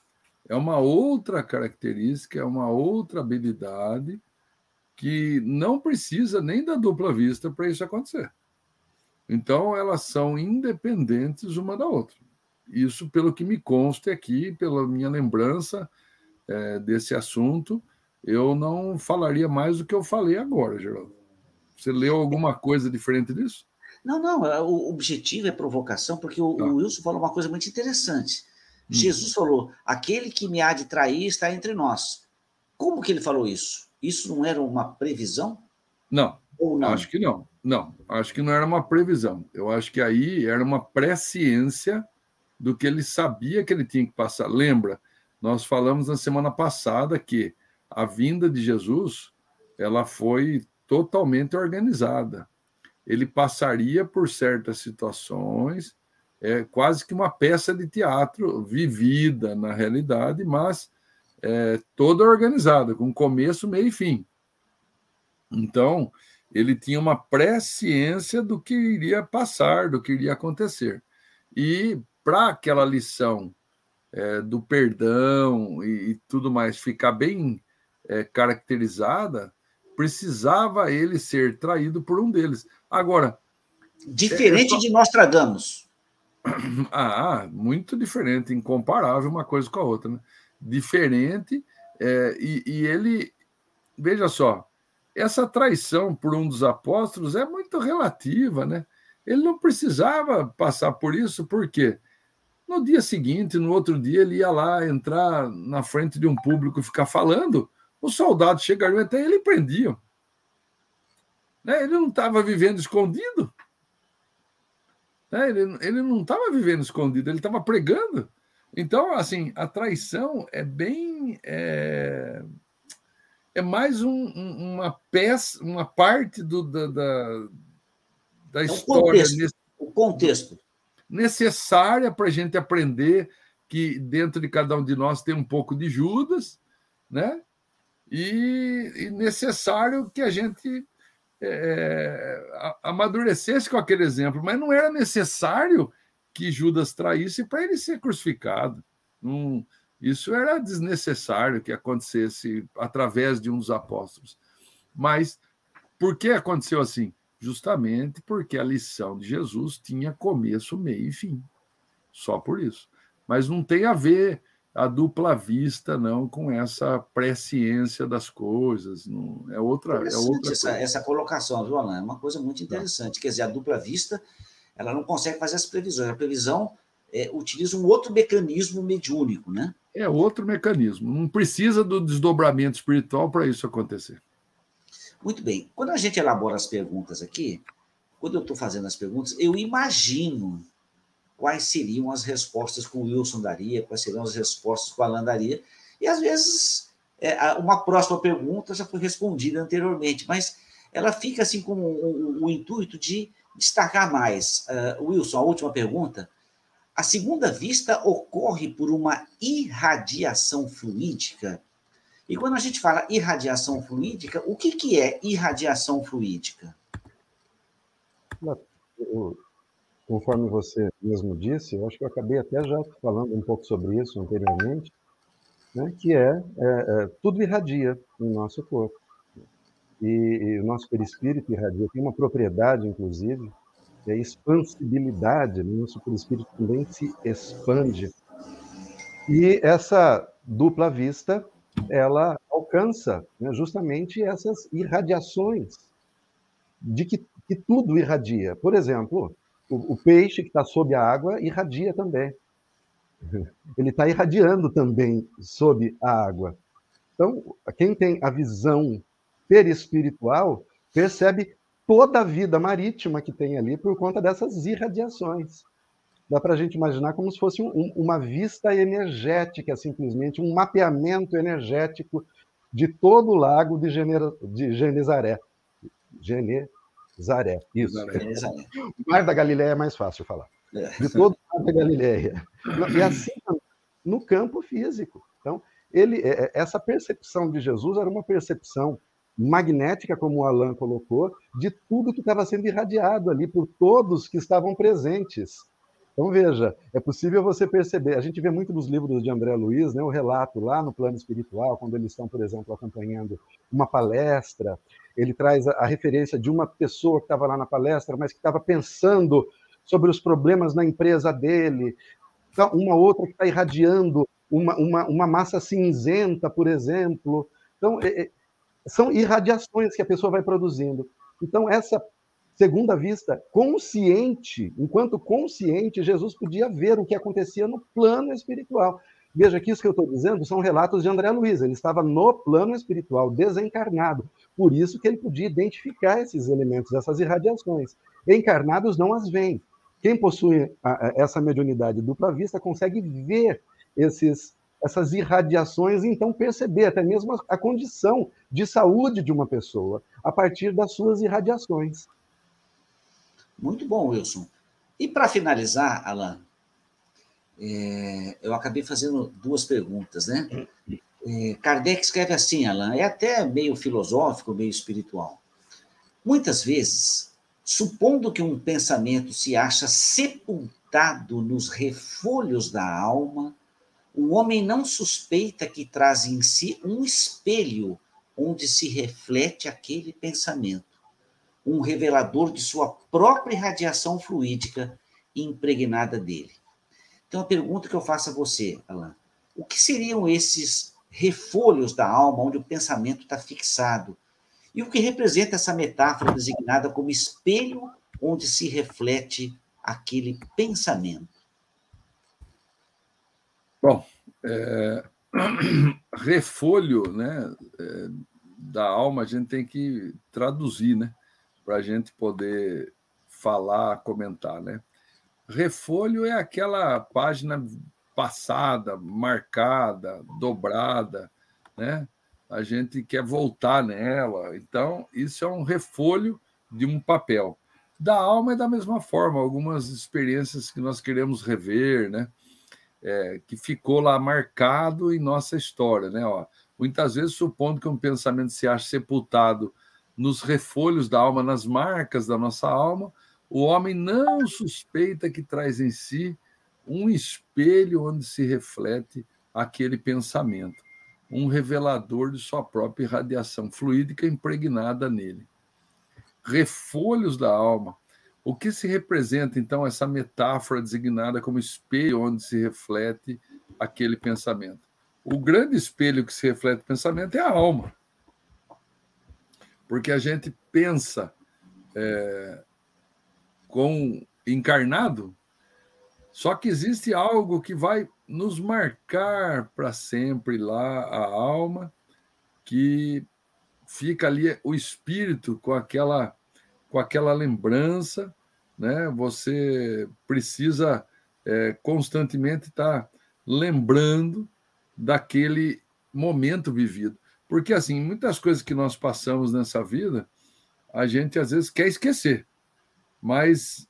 é uma outra característica, é uma outra habilidade que não precisa nem da dupla vista para isso acontecer. Então, elas são independentes uma da outra. Isso, pelo que me consta aqui, pela minha lembrança é, desse assunto, eu não falaria mais do que eu falei agora, Geraldo. Você leu alguma coisa diferente disso? Não, não, é, o objetivo é provocação, porque o, ah. o Wilson falou uma coisa muito interessante. Hum. Jesus falou: aquele que me há de trair está entre nós. Como que ele falou isso? Isso não era uma previsão? Não. Ou não? Acho que não. Não, acho que não era uma previsão. Eu acho que aí era uma presciência do que ele sabia que ele tinha que passar. Lembra? Nós falamos na semana passada que a vinda de Jesus ela foi totalmente organizada ele passaria por certas situações, é quase que uma peça de teatro vivida na realidade, mas é, toda organizada, com começo, meio e fim. Então, ele tinha uma presciência do que iria passar, do que iria acontecer. E para aquela lição é, do perdão e, e, tudo mais ficar bem é, caracterizada, precisava ele ser traído por um deles. Agora. Diferente só... de Nostradamus. [CLEARS THROAT] Ah, muito diferente, incomparável uma coisa com a outra. Né? Diferente, é, e, e ele. Veja só, essa traição por um dos apóstolos é muito relativa, né? Ele não precisava passar por isso, por quê? No dia seguinte, no outro dia, ele ia lá entrar na frente de um público e ficar falando, os soldados chegariam até ele e prendiam. Né? Ele não estava vivendo escondido. Né? Ele, ele não estava vivendo escondido, ele estava pregando. Então, assim, a traição é bem. É, é mais um, uma peça, uma parte do, da, da, da é história. Contexto, nesse, o contexto. Necessária para a gente aprender que dentro de cada um de nós tem um pouco de Judas, né? E, e necessário que a gente é, amadurecesse com aquele exemplo, mas não era necessário que Judas traísse para ele ser crucificado. Não, isso era desnecessário que acontecesse através de um dos apóstolos. Mas por que aconteceu assim? Justamente porque a lição de Jesus tinha começo, meio e fim. Só por isso. Mas não tem a ver a dupla vista, não, com essa presciência das coisas. Não, é outra. É outra essa, essa, colocação, viu, Alain? É uma coisa muito interessante. Quer dizer, a dupla vista ela não consegue fazer as previsões. A previsão é, utiliza um outro mecanismo mediúnico, né? É outro mecanismo. Não precisa do desdobramento espiritual para isso acontecer. Muito bem. Quando a gente elabora as perguntas aqui, quando eu estou fazendo as perguntas, eu imagino quais seriam as respostas que o Wilson daria, quais seriam as respostas que o Alan daria. E às vezes é, uma próxima pergunta já foi respondida anteriormente, mas ela fica assim com o, o, o intuito de destacar mais. Uh, Wilson, a última pergunta. A segunda vista ocorre por uma irradiação fluídica. E quando a gente fala irradiação fluídica, o que, que é irradiação fluídica? Conforme você mesmo disse, eu acho que eu acabei até já falando um pouco sobre isso anteriormente, né, que é, é, é tudo irradia no nosso corpo e, e o nosso perispírito irradia. Tem uma propriedade, inclusive, é expansibilidade. Né? O nosso perispírito também se expande. E essa dupla vista, ela alcança né, justamente essas irradiações de que, que tudo irradia. Por exemplo, o, o peixe que está sob a água irradia também. [LAUGHS] Ele está irradiando também sob a água. Então, quem tem a visão perispiritual percebe toda a vida marítima que tem ali por conta dessas irradiações. Dá para a gente imaginar como se fosse um, uma vista energética, simplesmente, um mapeamento energético de todo o lago de, Gener... de Genezaré. Genezaré, isso. Genezaré. [LAUGHS] O Mar da Galileia é mais fácil falar. É. De todo o Mar da Galileia. E assim, [LAUGHS] no campo físico. Então, ele, é, é, essa percepção de Jesus era uma percepção magnética, como o Alan colocou, de tudo que estava sendo irradiado ali por todos que estavam presentes. Então, veja, é possível você perceber. A gente vê muito nos livros de André Luiz, né, o relato lá no plano espiritual, quando eles estão, por exemplo, acompanhando uma palestra, ele traz a, a referência de uma pessoa que estava lá na palestra, mas que estava pensando sobre os problemas na empresa dele, então, uma outra que está irradiando uma, uma, uma massa cinzenta, por exemplo. Então, é, é são irradiações que a pessoa vai produzindo. Então, essa segunda vista, consciente, enquanto consciente, Jesus podia ver o que acontecia no plano espiritual. Veja que isso que eu estou dizendo são relatos de André Luiz. Ele estava no plano espiritual, desencarnado. Por isso que ele podia identificar esses elementos, essas irradiações. Encarnados não as veem. Quem possui essa mediunidade dupla vista consegue ver esses essas irradiações e então perceber até mesmo a condição de saúde de uma pessoa a partir das suas irradiações. Muito bom, Wilson. E para finalizar, Alan, é, eu acabei fazendo duas perguntas, né? É, Kardec escreve assim, Alan, é até meio filosófico, meio espiritual. Muitas vezes, supondo que um pensamento se acha sepultado nos refolhos da alma, o homem não suspeita que traz em si um espelho onde se reflete aquele pensamento, um revelador de sua própria radiação fluídica impregnada dele. Então, a pergunta que eu faço a você, Alain, o que seriam esses refolhos da alma onde o pensamento está fixado? E o que representa essa metáfora designada como espelho onde se reflete aquele pensamento? Bom, é, [CLEARS THROAT] refolho né, é, da alma a gente tem que traduzir, né? Para a gente poder falar, comentar, né? Refolho é aquela página passada, marcada, dobrada, né? A gente quer voltar nela. Então, isso é um refolho de um papel. Da alma é da mesma forma, algumas experiências que nós queremos rever, né? É, que ficou lá marcado em nossa história, né? Ó, muitas vezes, supondo que um pensamento se ache sepultado nos refolhos da alma, nas marcas da nossa alma, o homem não suspeita que traz em si um espelho onde se reflete aquele pensamento, um revelador de sua própria radiação fluídica impregnada nele. Refolhos da alma. O que se representa, então, essa metáfora designada como espelho onde se reflete aquele pensamento? O grande espelho que se reflete o pensamento é a alma. Porque a gente pensa é, com encarnado só que existe algo que vai nos marcar para sempre lá a alma, que fica ali o espírito com aquela com aquela lembrança, né? Você precisa é, constantemente estar tá lembrando daquele momento vivido, porque assim muitas coisas que nós passamos nessa vida, a gente às vezes quer esquecer, mas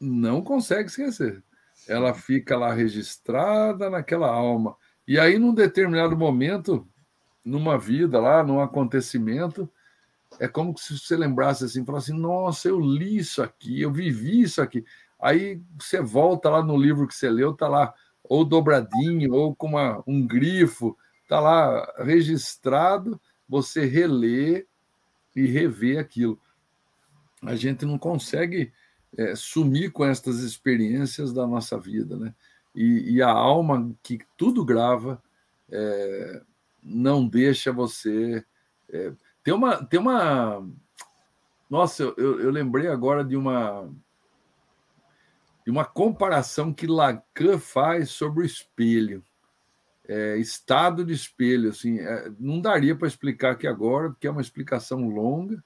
não consegue esquecer ela fica lá registrada naquela alma. E aí, num determinado momento, numa vida lá, num acontecimento, é como se você lembrasse assim, falasse assim, nossa, eu li isso aqui, eu vivi isso aqui. Aí você volta lá no livro que você leu, tá lá ou dobradinho, ou com uma, um grifo, tá lá registrado, você relê e revê aquilo. A gente não consegue é, sumir com estas experiências da nossa vida, né? E, e a alma que tudo grava é, não deixa você. É, tem uma, tem uma. Nossa, eu, eu lembrei agora de uma de uma comparação que Lacan faz sobre o espelho. É, estado de espelho, assim, é, não daria para explicar aqui agora, porque é uma explicação longa,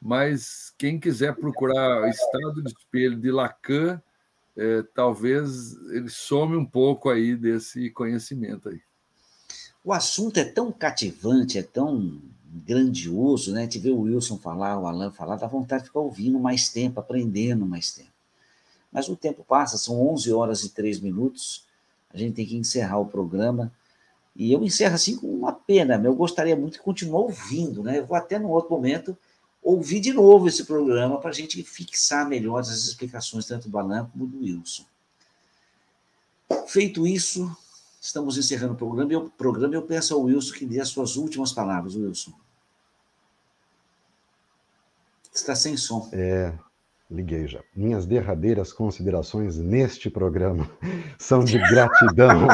mas quem quiser procurar Estado de Espelho de Lacan, é, talvez ele some um pouco aí desse conhecimento aí. O assunto é tão cativante, é tão grandioso, né? Te ver o Wilson falar, o Alan falar, dá vontade de ficar ouvindo mais tempo, aprendendo mais tempo. Mas o tempo passa, são 11 horas e 3 minutos, a gente tem que encerrar o programa. E eu encerro assim com uma pena, eu gostaria muito de continuar ouvindo, né? Eu vou até num outro momento ouvir de novo esse programa para a gente fixar melhor as explicações, tanto do Alan como do Wilson. Feito isso, estamos encerrando o programa e eu, programa, eu peço ao Wilson que dê as suas últimas palavras, Wilson. Está sem som. É, liguei já. Minhas derradeiras considerações neste programa [LAUGHS] são de gratidão.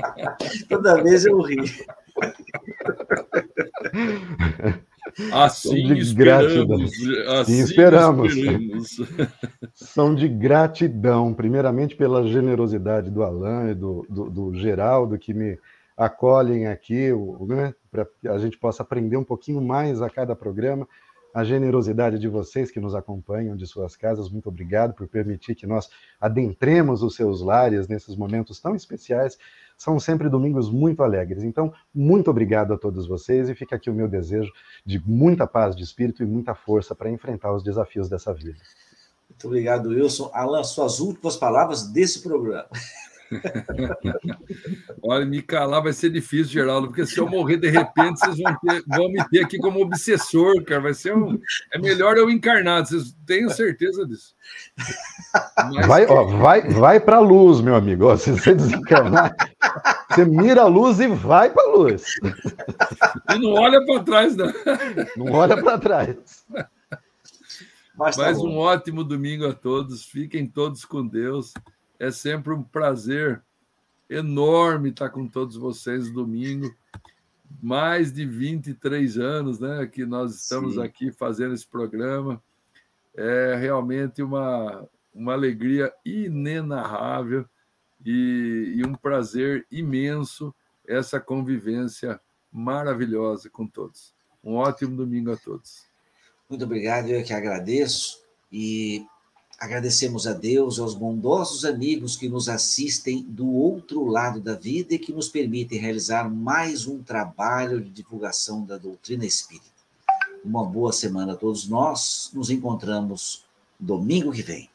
[LAUGHS] Toda vez eu ri. [LAUGHS] Assim de esperamos. Assim esperamos. esperamos. [LAUGHS] São de gratidão, primeiramente pela generosidade do Alain e do, do, do Geraldo, que me acolhem aqui, né, para que a gente possa aprender um pouquinho mais a cada programa. A generosidade de vocês que nos acompanham de suas casas, muito obrigado por permitir que nós adentremos os seus lares nesses momentos tão especiais são sempre domingos muito alegres. Então, muito obrigado a todos vocês e fica aqui o meu desejo de muita paz de espírito e muita força para enfrentar os desafios dessa vida. Muito obrigado, Wilson. Alan, suas últimas palavras desse programa. [LAUGHS] Olha, me calar vai ser difícil, Geraldo, porque se eu morrer de repente, vocês vão, ter, vão me ter aqui como obsessor, cara. Vai ser um. É melhor eu encarnar, vocês tenho certeza disso. Mas... Vai, ó, vai, vai para a luz, meu amigo. Ó, se você desencarnar, você mira a luz e vai para a luz. E não olha para trás, não. Não olha para trás. Mas tá Mais um ótimo domingo a todos. Fiquem todos com Deus. É sempre um prazer enorme estar com todos vocês domingo. Mais de 23 anos né, que nós estamos Sim. aqui fazendo esse programa. é realmente uma, uma alegria inenarrável e, e um prazer imenso essa convivência maravilhosa com todos. Um ótimo domingo a todos. Muito obrigado, eu que agradeço e agradecemos a Deus, aos bondosos amigos que nos assistem do outro lado da vida e que nos permitem realizar mais um trabalho de divulgação da doutrina espírita. Uma boa semana a todos nós. Nos encontramos domingo que vem.